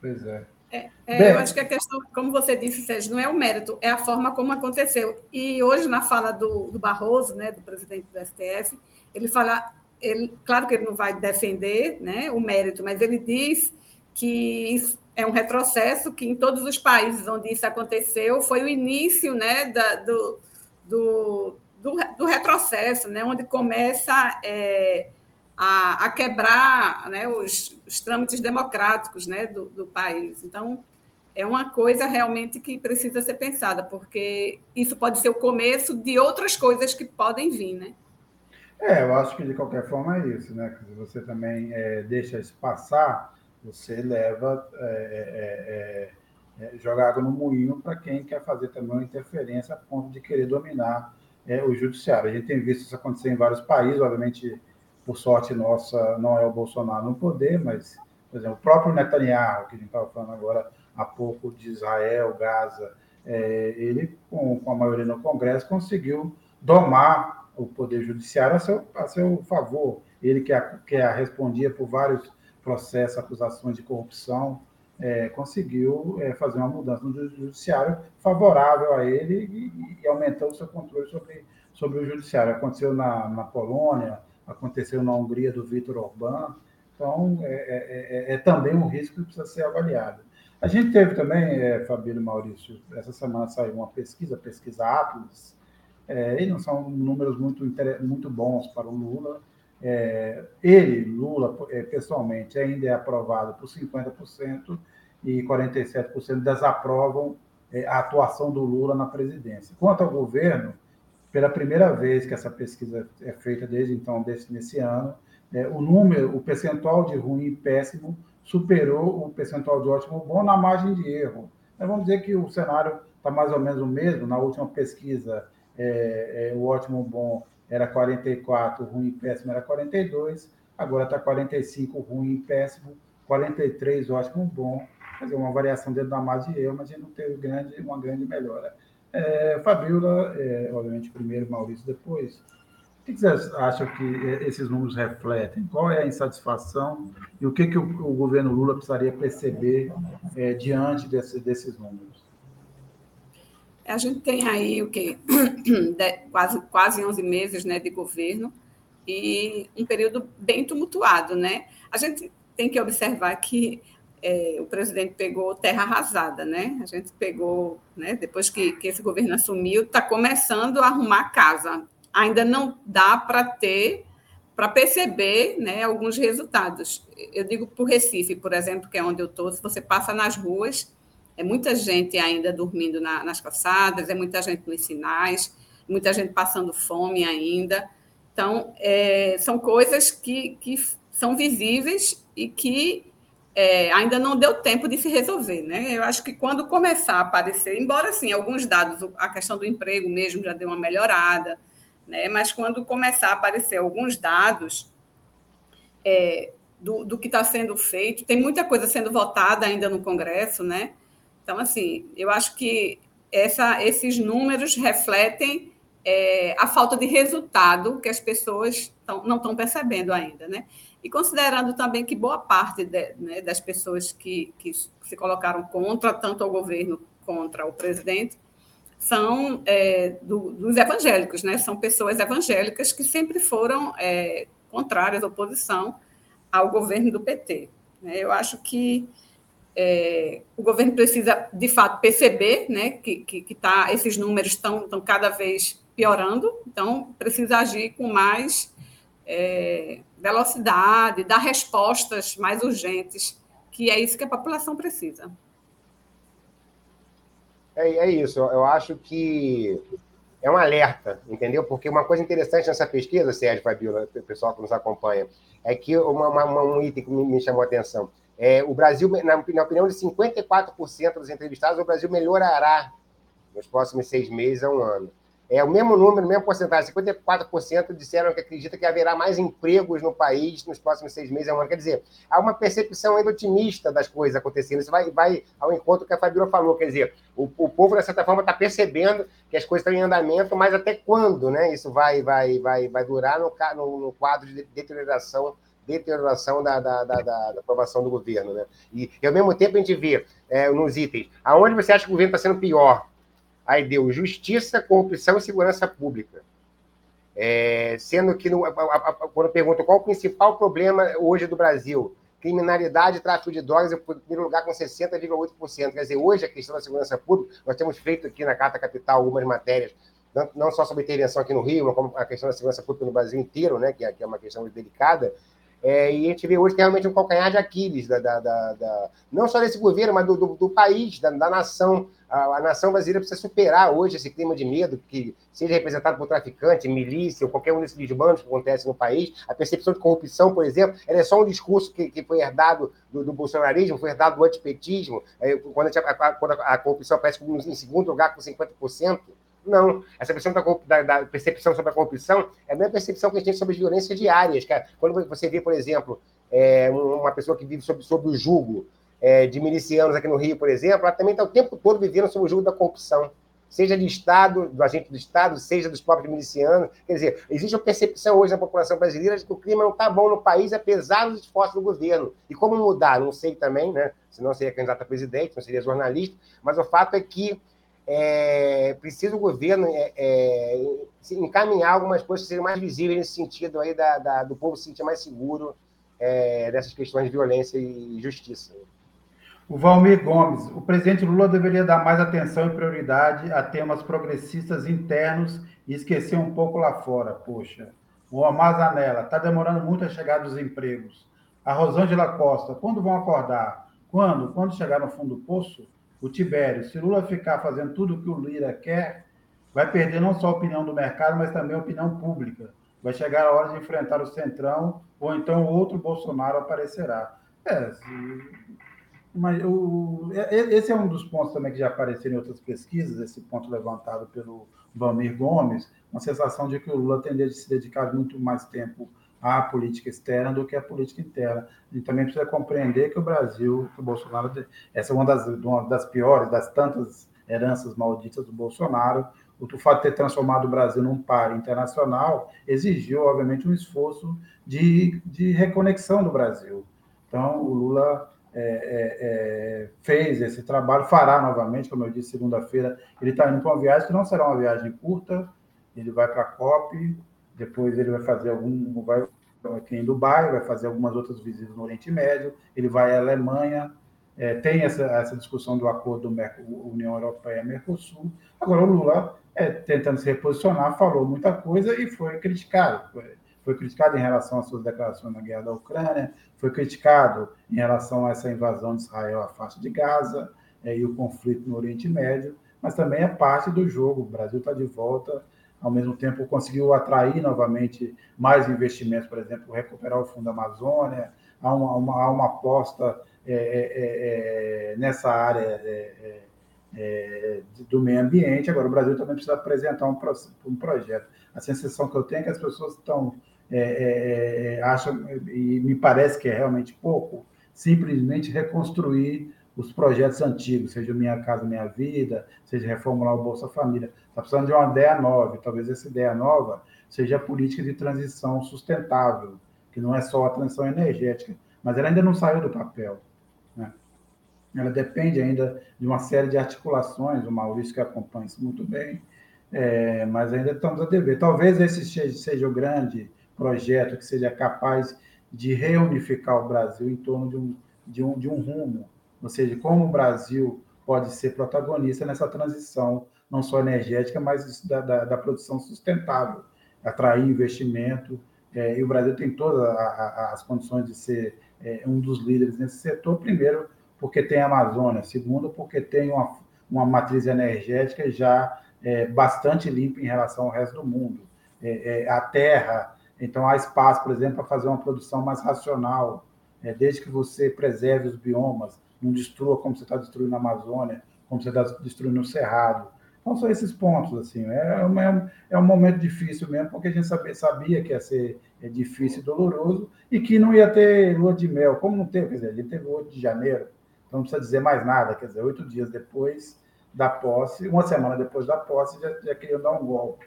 Pois é. É, é, eu acho que a questão, como você disse, Sérgio, não é o mérito, é a forma como aconteceu. E hoje, na fala do, do Barroso, né, do presidente do STF, ele fala, ele, claro que ele não vai defender né, o mérito, mas ele diz que isso é um retrocesso, que em todos os países onde isso aconteceu foi o início né, da, do, do, do, do retrocesso, né, onde começa. É, a, a quebrar né, os, os, trâmites democráticos né, do, do país. Então, é uma coisa realmente que precisa ser pensada, porque isso pode ser o começo de outras coisas que podem vir, né? É, eu acho que de qualquer forma é isso, né? Se você também é, deixa isso passar, você leva é, é, é, é joga água no moinho para quem quer fazer também uma interferência a ponto de querer dominar é, o judiciário. A gente tem visto isso acontecer em vários países, obviamente por sorte nossa, não é o Bolsonaro no poder, mas, por exemplo, o próprio Netanyahu, que a gente estava falando agora há pouco de Israel, Gaza, é, ele, com, com, a maioria no Congresso, conseguiu domar o poder judiciário a seu, a seu favor. Ele que, a, que a respondia por vários processos, acusações de corrupção, é, conseguiu é, fazer uma mudança no judiciário favorável a ele e, e aumentou o seu controle sobre, sobre o judiciário. Aconteceu na, na Polônia, aconteceu na Hungria do Vitor Orbán. Então, é, é, é, é, também um risco que precisa ser avaliado. A gente teve também, é, Fabílio Maurício, essa semana saiu uma pesquisa, pesquisa Atlas, é, e não são números muito, muito bons para o Lula. É, ele, Lula, é, pessoalmente, ainda é aprovado por 50% e 47% desaprovam é, a atuação do Lula na presidência. Quanto ao governo, pela primeira vez que essa pesquisa é feita desde então, desse, nesse ano, é, o número, o percentual de ruim e péssimo superou o percentual de ótimo bom na margem de erro. Então, vamos dizer que o cenário está mais ou menos o mesmo. Na última pesquisa, é, é, o ótimo bom era 44, ruim e péssimo era 42, agora está 45, ruim e péssimo, 43, ótimo bom. Quer dizer, uma variação dentro da margem de erro, mas a gente não teve grande, uma grande melhora. É, Fabiola, é, obviamente, primeiro, Maurício, depois. O que vocês acham que esses números refletem? Qual é a insatisfação e o que, que o, o governo Lula precisaria perceber é, diante desse, desses números? A gente tem aí o quê? quase, quase 11 meses né, de governo e um período bem tumultuado. Né? A gente tem que observar que é, o presidente pegou terra arrasada, né? A gente pegou, né, depois que, que esse governo assumiu, está começando a arrumar casa. Ainda não dá para ter, para perceber né, alguns resultados. Eu digo o Recife, por exemplo, que é onde eu estou, se você passa nas ruas, é muita gente ainda dormindo na, nas calçadas, é muita gente nos sinais, muita gente passando fome ainda. Então, é, são coisas que, que são visíveis e que é, ainda não deu tempo de se resolver. Né? Eu acho que quando começar a aparecer, embora assim, alguns dados, a questão do emprego mesmo já deu uma melhorada, né? mas quando começar a aparecer alguns dados é, do, do que está sendo feito, tem muita coisa sendo votada ainda no Congresso, né? Então, assim, eu acho que essa, esses números refletem é, a falta de resultado que as pessoas tão, não estão percebendo ainda, né? E considerando também que boa parte de, né, das pessoas que, que se colocaram contra, tanto o governo contra o presidente, são é, do, dos evangélicos, né? São pessoas evangélicas que sempre foram é, contrárias oposição ao governo do PT. Né? Eu acho que é, o governo precisa, de fato, perceber né, que, que, que tá, esses números estão, estão cada vez piorando, então precisa agir com mais é, velocidade, dar respostas mais urgentes, que é isso que a população precisa. É, é isso, eu acho que é um alerta, entendeu? Porque uma coisa interessante nessa pesquisa, Sérgio Fabiola, o pessoal que nos acompanha, é que uma, uma, um item que me, me chamou a atenção. É, o Brasil, na, na opinião de 54% dos entrevistados, o Brasil melhorará nos próximos seis meses a um ano. É o mesmo número, mesma porcentagem, 54% disseram que acredita que haverá mais empregos no país nos próximos seis meses. Quer dizer, há uma percepção ainda otimista das coisas acontecendo. Isso vai, vai ao encontro que a Fabiola falou. Quer dizer, o, o povo, de certa forma, está percebendo que as coisas estão em andamento, mas até quando né, isso vai, vai, vai, vai durar no, no, no quadro de deterioração deterioração da, da, da, da, aprovação do governo. Né? E, e, ao mesmo tempo, a gente vê é, nos itens, aonde você acha que o governo está sendo pior? Aí deu justiça, corrupção e segurança pública. É, sendo que, no, a, a, quando pergunto qual o principal problema hoje do Brasil, criminalidade e tráfico de drogas, em primeiro lugar, com 60,8%. Quer dizer, hoje a questão da segurança pública, nós temos feito aqui na Carta Capital algumas matérias, não, não só sobre intervenção aqui no Rio, como a questão da segurança pública no Brasil inteiro, né, que é, que é uma questão delicada, é, e a gente vê hoje que é realmente um calcanhar de Aquiles, da, da, da, da não só desse governo, mas do, do, do país, da, nação. A, a, nação brasileira precisa superar hoje esse clima de medo, que seja representado por traficante, milícia, ou qualquer um desses desmandos que acontece no país. A percepção de corrupção, por exemplo, ela é só um discurso que, que foi herdado do, do bolsonarismo, foi herdado do antipetismo, é, quando, a, a, quando a corrupção aparece em segundo lugar com 50%. Não. Essa questão da, da, percepção sobre a corrupção é a mesma percepção que a gente tem sobre as violências diárias. Cara. Quando você vê, por exemplo, é, uma pessoa que vive sob, sob o jugo é, de milicianos aqui no Rio, por exemplo, ela também está o tempo todo vivendo sob o jugo da corrupção. Seja de Estado, do agente do Estado, seja dos próprios milicianos. Quer dizer, existe uma percepção hoje na população brasileira de que o clima não está bom no país, apesar dos esforços do governo. E como mudar? Não sei também, né? Senão seria candidato a presidente, não seria jornalista, mas o fato é que é, precisa o governo é, é, encaminhar algumas coisas que sejam mais visíveis nesse sentido aí da, da do povo se sentir mais seguro é, dessas questões de violência e justiça. O Valmir Gomes, o presidente Lula deveria dar mais atenção e prioridade a temas progressistas internos e esquecer um pouco lá fora. Poxa, o Amazanella, está demorando muito a chegar dos empregos. A Rosângela Costa, quando vão acordar? Quando? Quando chegar no fundo do poço? O Tibério, se Lula ficar fazendo tudo o que o Lira quer, vai perder não só a opinião do mercado, mas também a opinião pública. Vai chegar a hora de enfrentar o Centrão, ou então outro Bolsonaro aparecerá. É, mas o, é, é, esse é um dos pontos também que já apareceram em outras pesquisas, esse ponto levantado pelo Valmir Gomes, uma sensação de que o Lula tende a se dedicar muito mais tempo à política externa do que à política interna. E também precisa compreender que o Brasil, que o Bolsonaro, essa é uma das, uma das piores, das tantas heranças malditas do Bolsonaro. O fato de ter transformado o Brasil num par internacional exigiu, obviamente, um esforço de, de reconexão do Brasil. Então, o Lula é, é, é, fez esse trabalho, fará novamente, como eu disse, segunda-feira. Ele está indo para uma viagem que não será uma viagem curta, ele vai para a COP, depois ele vai fazer algum, vai aqui em Dubai, vai fazer algumas outras visitas no Oriente Médio, ele vai à Alemanha, é, tem essa, essa discussão do acordo do União Europeia-Mercosul. Agora, o Lula, é, tentando se reposicionar, falou muita coisa e foi criticado. Foi, foi criticado em relação às suas declarações na guerra da Ucrânia, foi criticado em relação a essa invasão de Israel à faixa de Gaza é, e o conflito no Oriente Médio, mas também é parte do jogo. O Brasil está de volta ao mesmo tempo conseguiu atrair novamente mais investimentos, por exemplo, recuperar o Fundo Amazônia, há uma, uma, há uma aposta é, é, é, é nessa área é, é, do meio ambiente. Agora, o Brasil também precisa apresentar um, um projeto. A sensação que eu tenho é que as pessoas estão, acham, e me parece que é realmente pouco, simplesmente reconstruir os projetos antigos, seja Minha Casa Minha Vida, seja reformular o Bolsa Família. Está precisando de uma ideia nova, talvez essa ideia nova seja a política de transição sustentável, que não é só a transição energética, mas ela ainda não saiu do papel. Né? Ela depende ainda de uma série de articulações, o Maurício que acompanha isso muito bem, é, mas ainda estamos a dever. Talvez esse seja o grande projeto que seja capaz de reunificar o Brasil em torno de um, de um, de um rumo, ou seja, como o Brasil pode ser protagonista nessa transição, não só energética, mas da, da, da produção sustentável, atrair investimento, é, e o Brasil tem todas as condições de ser é, um dos líderes nesse setor, primeiro, porque tem a Amazônia, segundo, porque tem uma, uma matriz energética já é, bastante limpa em relação ao resto do mundo. É, é, a terra, então há espaço, por exemplo, para fazer uma produção mais racional, é, desde que você preserve os biomas, não destrua como você está destruindo a Amazônia, como você está destruindo o Cerrado. Então, são esses pontos, assim, é, um, é um momento difícil mesmo, porque a gente sabia, sabia que ia ser é, difícil e doloroso, e que não ia ter lua de mel, como não teve, quer dizer, a gente teve 8 de janeiro, então não precisa dizer mais nada, quer dizer, oito dias depois da posse, uma semana depois da posse, já, já queriam dar um golpe.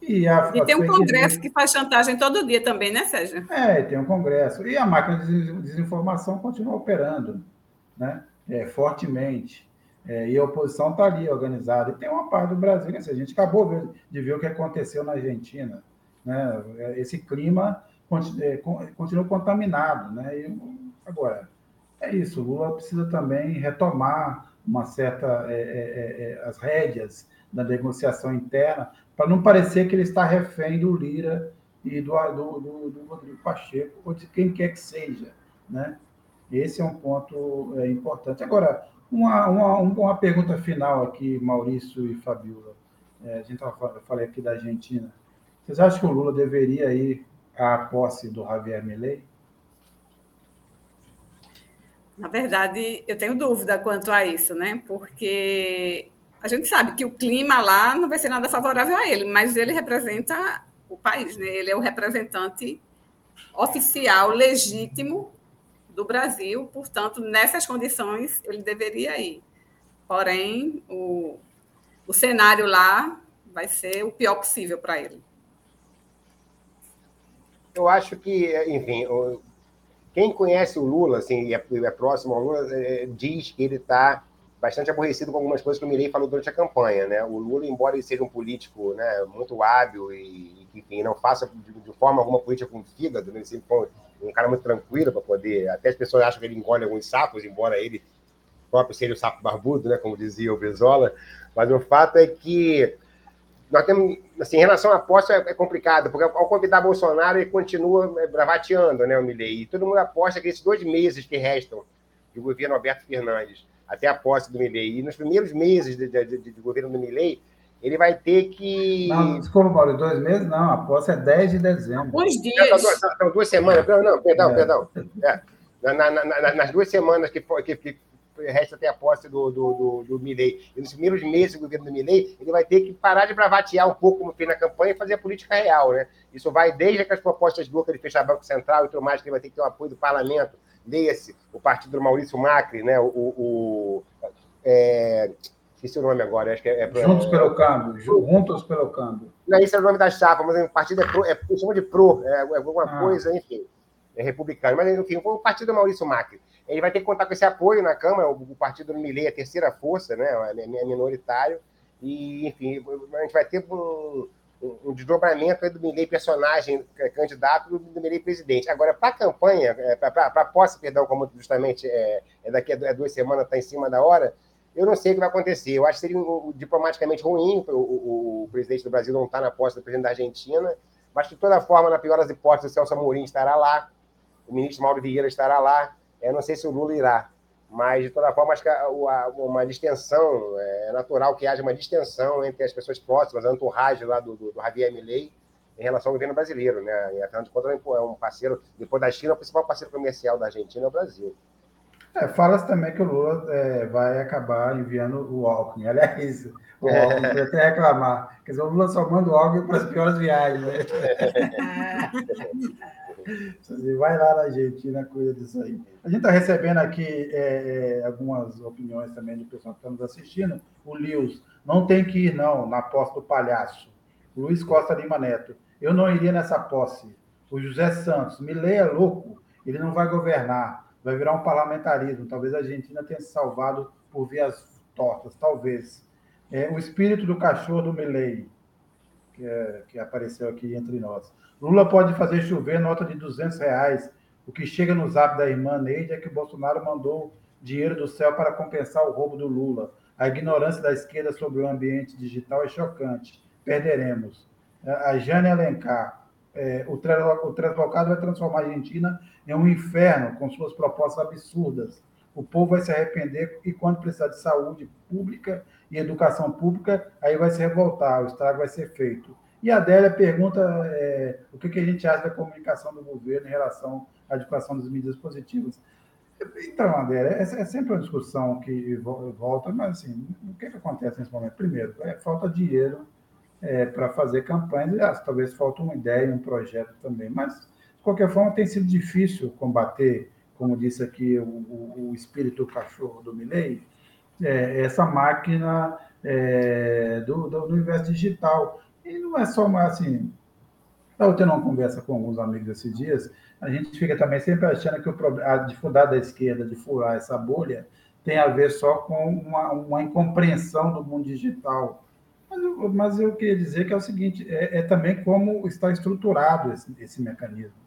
E, a, e tem um congresso que faz chantagem todo dia também, né, Sérgio? É, tem um congresso. E a máquina de desinformação continua operando, né? É, fortemente. É, e a oposição está ali organizada. E tem uma parte do Brasil, né? a gente acabou de ver o que aconteceu na Argentina. Né? Esse clima é, continua contaminado. Né? E, agora, é isso. O Lula precisa também retomar uma certa é, é, é, é as rédeas da negociação interna para não parecer que ele está refém do Lira e do, do, do, do Rodrigo Pacheco ou de quem quer que seja, né? Esse é um ponto é, importante. Agora, uma, uma, uma pergunta final aqui, Maurício e Fabiola. É, a gente tava, eu falei aqui da Argentina. Vocês acham que o Lula deveria ir à posse do Javier Milei? Na verdade, eu tenho dúvida quanto a isso, né? Porque a gente sabe que o clima lá não vai ser nada favorável a ele, mas ele representa o país, né? Ele é o representante oficial, legítimo do Brasil, portanto, nessas condições, ele deveria ir. Porém, o, o cenário lá vai ser o pior possível para ele. Eu acho que, enfim, quem conhece o Lula, assim, e é, é próximo ao Lula, é, diz que ele está bastante aborrecido com algumas coisas que o Mirei falou durante a campanha, né? O Lula, embora ele seja um político, né, muito hábil e, enfim, não faça de, forma alguma política com fígado, né? ele sempre foi um cara muito tranquilo para poder. Até as pessoas acham que ele engole alguns sapos, embora ele próprio seja o sapo barbudo, né? Como dizia o Bezola. Mas o fato é que nós temos, assim, em relação à aposta é, complicado, porque ao convidar Bolsonaro, ele continua é, bravateando, né, o Milley. E todo mundo aposta que esses dois meses que restam do governo Alberto Fernandes até a posse do Milley, e nos primeiros meses de, de, de, de governo do Milley, ele vai ter que. Não, desculpa, Paulo, dois meses não, a posse é 10 de dezembro. Alguns dias. São duas, duas, semanas, não, perdão, é. perdão. É. Na, na, na, nas duas semanas que, que, que resta até a posse do, do, do, do Milley. E nos primeiros meses do governo do Milley, ele vai ter que parar de bravatear um pouco como fez na campanha e fazer a política real. Né? Isso vai desde aquelas propostas loucas de fechar Banco Central e tudo mais, que ele vai ter que ter o apoio do parlamento. Leia-se o partido do Maurício Macri, né? o, o é, esqueci o nome agora, acho que é. é Juntos pelo Câmbio, Juntos pelo Câmbio. Não, esse é o nome da chapa, mas o partido é pro, é, chama de PRO, é, é alguma ah. coisa, enfim, é republicano. Mas, enfim, o partido do Maurício Macri. Ele vai ter que contar com esse apoio na Câmara, o, o partido do Milei, a terceira força, né, é minoritário, e, enfim, a gente vai ter um, um desdobramento do Milei personagem, candidato, do, Milei presidente. Agora, para a campanha, para a posse, perdão, como justamente é, é daqui a duas semanas, está em cima da hora, eu não sei o que vai acontecer. Eu acho que seria diplomaticamente ruim o, o, o, presidente do Brasil não estar tá na posse do presidente da Argentina, mas de toda forma, na pior das hipóteses, o Celso Amorim estará lá, o ministro Mauro Vieira estará lá. Eu não sei se o Lula irá, mas de toda forma, acho que uma distensão, é natural que haja uma distensão entre as pessoas próximas, a entourage lá do, do, do Javier Milei, em relação ao governo brasileiro, né? E afinal de contas, é um parceiro, depois da China, o principal parceiro comercial da Argentina é o Brasil. É, Fala-se também que o Lula é, vai acabar enviando o Alckmin. Aliás, o Alckmin vai até reclamar. Quer dizer, o Lula só manda o Alckmin para as piores viagens. Né? Você vai lá na Argentina, cuida disso aí. A gente está recebendo aqui é, é, algumas opiniões também do pessoal que está nos assistindo. O Lius, não tem que ir, não, na posse do palhaço. Luiz Costa Lima Neto, eu não iria nessa posse. O José Santos, me leia louco, ele não vai governar vai virar um parlamentarismo. Talvez a Argentina tenha se salvado por vias tortas, talvez. É, o espírito do cachorro do Milley, que, é, que apareceu aqui entre nós. Lula pode fazer chover nota de 200 reais O que chega no zap da irmã Neide é que o Bolsonaro mandou dinheiro do céu para compensar o roubo do Lula. A ignorância da esquerda sobre o ambiente digital é chocante. Perderemos. A Jane Alencar. É, o, translocado vai transformar a Argentina em um inferno com suas propostas absurdas. O povo vai se arrepender e, quando precisar de saúde pública e educação pública, aí vai se revoltar, o estrago vai ser feito. E a Adélia pergunta é, o que, que a gente acha da comunicação do governo em relação à educação das medidas positivas. Então, André, é, é, sempre uma discussão que volta, mas assim, o que, que acontece nesse momento? Primeiro, é, falta dinheiro é, para fazer campanhas, ah, talvez falta uma ideia, um projeto também, mas, de qualquer forma, tem sido difícil combater, como disse aqui o, o, o espírito cachorro do Milley, é, essa máquina é, do, do, universo digital. E não é só uma, assim, estava tendo uma conversa com alguns amigos esses dias, a gente fica também sempre achando que o, a dificuldade da esquerda de furar essa bolha tem a ver só com uma, uma incompreensão do mundo digital. Mas eu, queria dizer que é o seguinte: é, é também como está estruturado esse, esse, mecanismo.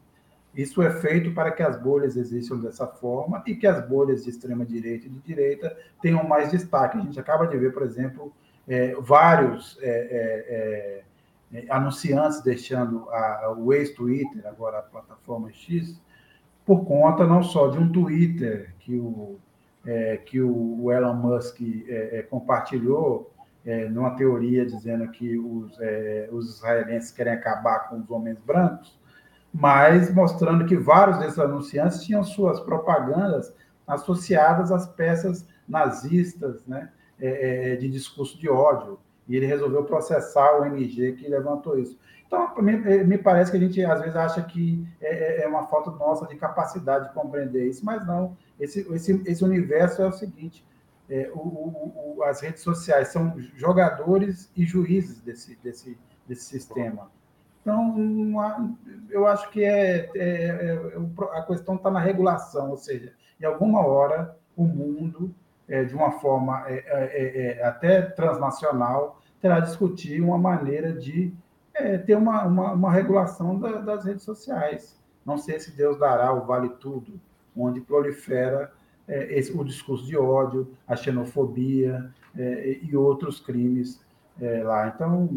Isso é feito para que as bolhas existam dessa forma e que as bolhas de extrema-direita e de direita tenham mais destaque. A gente acaba de ver, por exemplo, é, vários é, é, é é, anunciantes deixando a, o ex-Twitter, agora a plataforma X, por conta não só de um Twitter que o, é, que o Elon Musk compartilhou é, numa teoria dizendo que os, é, os israelenses querem acabar com os homens brancos, mas mostrando que vários desses anunciantes tinham suas propagandas associadas às peças nazistas, né, de discurso de ódio e ele resolveu processar o MG que levantou isso. Então, me, eh, me parece que a gente às vezes acha que é, é, é uma falta nossa de capacidade de compreender isso, mas não. Esse, esse, esse universo é o seguinte: é, o, o, as redes sociais são jogadores e juízes desse, desse, desse sistema. Então, eu acho que é, é, é a questão está na regulação, ou seja, em alguma hora o mundo é, de uma forma é, é, até transnacional, terá de discutir uma maneira de ter uma, uma, uma regulação da, das redes sociais. Não sei se Deus dará o vale tudo, onde prolifera esse, o discurso de ódio, a xenofobia e outros crimes lá. Então,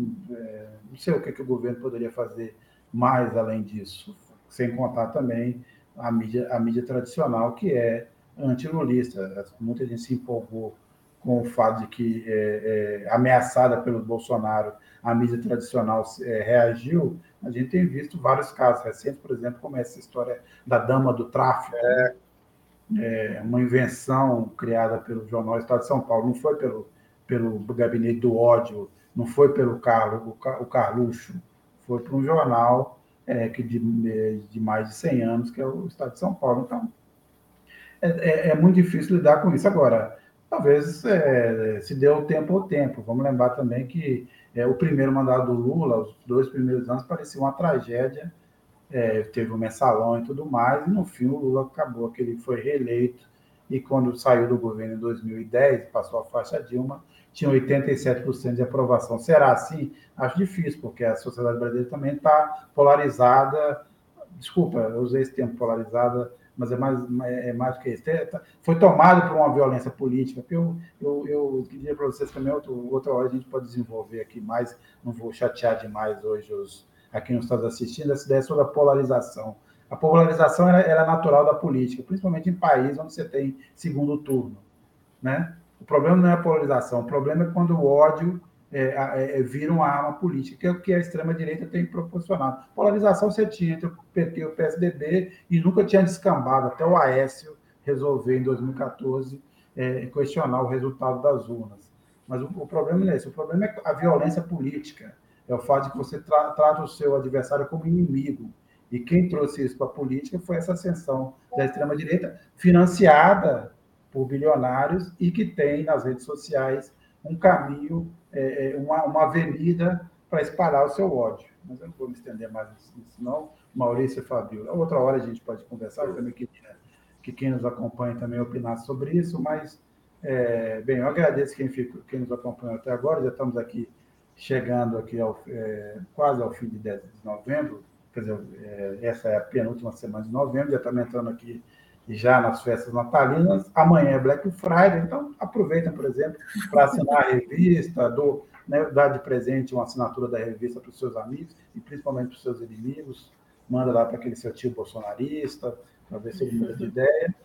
não sei o que, que o governo poderia fazer mais além disso, sem contar também a mídia, a mídia tradicional, que é antilulista. Muita gente se empolgou com o fato de que, é, é, ameaçada pelo Bolsonaro, a mídia tradicional é, reagiu. A gente tem visto vários casos recentes, por exemplo, como essa história da dama do tráfico, é. É uma invenção criada pelo Jornal Estado de São Paulo, não foi pelo, pelo gabinete do ódio, não foi pelo Carlos, o Carluxo, foi para um jornal é, que de, de mais de 100 anos, que é o Estado de São Paulo. Então, é, é, é, muito difícil lidar com isso. Agora, talvez é, se deu tempo ao tempo. Vamos lembrar também que é, o primeiro mandato do Lula, os dois primeiros anos, parecia uma tragédia. É, teve o um mensalão e tudo mais, e no fim o Lula acabou que ele foi reeleito. E quando saiu do governo em 2010, passou a faixa Dilma, tinha 87% de aprovação. Será assim? Acho difícil, porque a sociedade brasileira também está polarizada. Desculpa, eu usei esse termo polarizada mas é mais, é mais do que isso. É, tá, foi tomado por uma violência política, eu, eu, eu queria para vocês também, outro, outra hora a gente pode desenvolver aqui mais, não vou chatear demais hoje os, aqui nos Estados assistindo, essa ideia sobre a polarização. A polarização era, era natural da política, principalmente em países onde você tem segundo turno. Né? O problema não é a polarização, o problema é quando o ódio é, é, é, vira uma arma política, que é o que a extrema-direita tem proporcionado. Polarização você tinha entre o PT e o PSDB e nunca tinha descambado, até o Aécio resolver em 2014 é, questionar o resultado das urnas. Mas o, o, problema não é esse, o problema é a violência política, é o fato de que você tra trata o seu adversário como inimigo. E quem trouxe isso para a política foi essa ascensão da extrema-direita, financiada por bilionários e que tem nas redes sociais um caminho é, é, uma, uma avenida para espalhar o seu ódio. Mas eu não vou me estender mais nisso, não. Maurício e Fabio. Outra hora a gente pode conversar, eu também queria que quem nos acompanha também opinasse sobre isso, mas, é, bem, eu agradeço quem, fica, quem nos acompanhou até agora, já estamos aqui chegando aqui ao, é, quase ao fim de, 10 de novembro, quer dizer, é, essa é a penúltima semana de novembro, já estamos entrando aqui já nas festas natalinas. Amanhã é Black Friday, então aproveitem, por exemplo, para assinar a revista, do, né, dar de presente uma assinatura da revista para os seus amigos e principalmente para os seus inimigos. Manda lá para aquele seu tio bolsonarista, para ver se ele muda de ideia.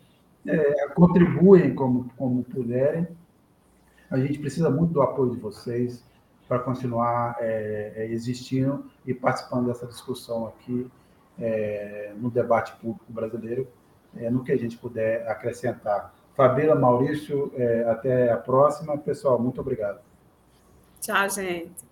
É, contribuem como, como puderem. A gente precisa muito do apoio de vocês para continuar é, é, existindo e participando dessa discussão aqui é, no debate público brasileiro, é, no que a gente puder acrescentar. Fabíola, Maurício, é, até a próxima. Pessoal, muito obrigado. Tchau, gente.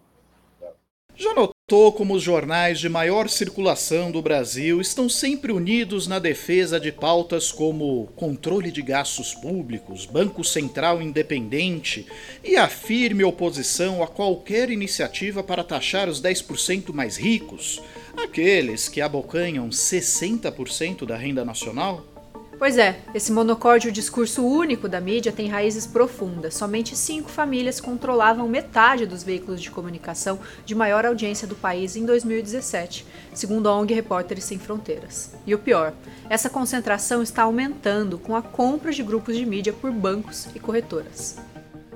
Já notou como os jornais de maior circulação do Brasil estão sempre unidos na defesa de pautas como controle de gastos públicos, Banco Central independente e a firme oposição a qualquer iniciativa para taxar os 10% mais ricos, aqueles que abocanham 60% da renda nacional? Pois é, esse monocórdio discurso único da mídia tem raízes profundas. Somente cinco famílias controlavam metade dos veículos de comunicação de maior audiência do país em 2017, segundo a ONG Repórteres Sem Fronteiras. E o pior, essa concentração está aumentando com a compra de grupos de mídia por bancos e corretoras.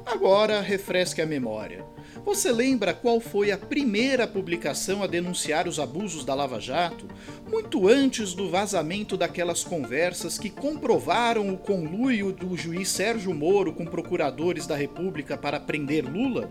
Agora refresque a memória. Você lembra qual foi a primeira publicação a denunciar os abusos da Lava Jato, muito antes do vazamento daquelas conversas que comprovaram o conluio do juiz Sérgio Moro com procuradores da República para prender Lula?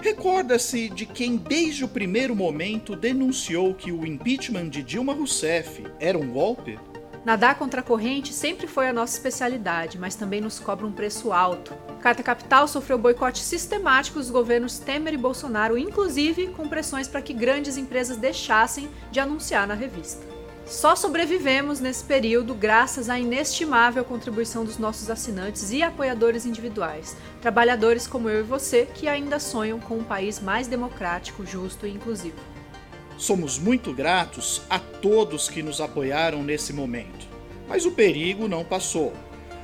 Recorda-se de quem desde o primeiro momento denunciou que o impeachment de Dilma Rousseff era um golpe? Nadar contra a corrente sempre foi a nossa especialidade, mas também nos cobra um preço alto. Carta Capital sofreu boicote sistemático dos governos Temer e Bolsonaro, inclusive com pressões para que grandes empresas deixassem de anunciar na revista. Só sobrevivemos nesse período graças à inestimável contribuição dos nossos assinantes e apoiadores individuais, trabalhadores como eu e você que ainda sonham com um país mais democrático, justo e inclusivo. Somos muito gratos a todos que nos apoiaram nesse momento. Mas o perigo não passou.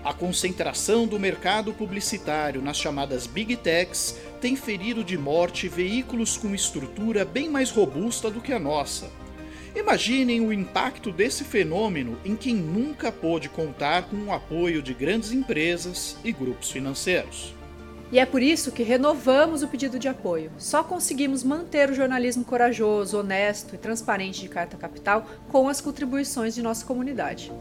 A concentração do mercado publicitário nas chamadas Big Techs tem ferido de morte veículos com estrutura bem mais robusta do que a nossa. Imaginem o impacto desse fenômeno em quem nunca pôde contar com o apoio de grandes empresas e grupos financeiros. E é por isso que renovamos o pedido de apoio. Só conseguimos manter o jornalismo corajoso, honesto e transparente de Carta Capital com as contribuições de nossa comunidade.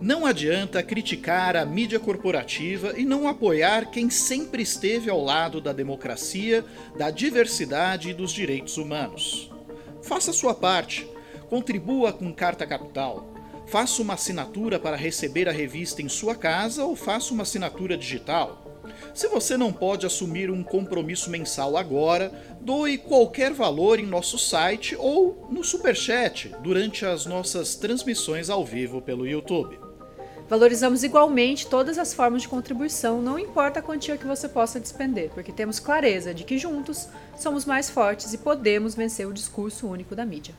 Não adianta criticar a mídia corporativa e não apoiar quem sempre esteve ao lado da democracia, da diversidade e dos direitos humanos. Faça sua parte, contribua com Carta Capital. Faça uma assinatura para receber a revista em sua casa ou faça uma assinatura digital. Se você não pode assumir um compromisso mensal agora, doe qualquer valor em nosso site ou no Superchat durante as nossas transmissões ao vivo pelo YouTube. Valorizamos igualmente todas as formas de contribuição, não importa a quantia que você possa despender, porque temos clareza de que juntos somos mais fortes e podemos vencer o discurso único da mídia.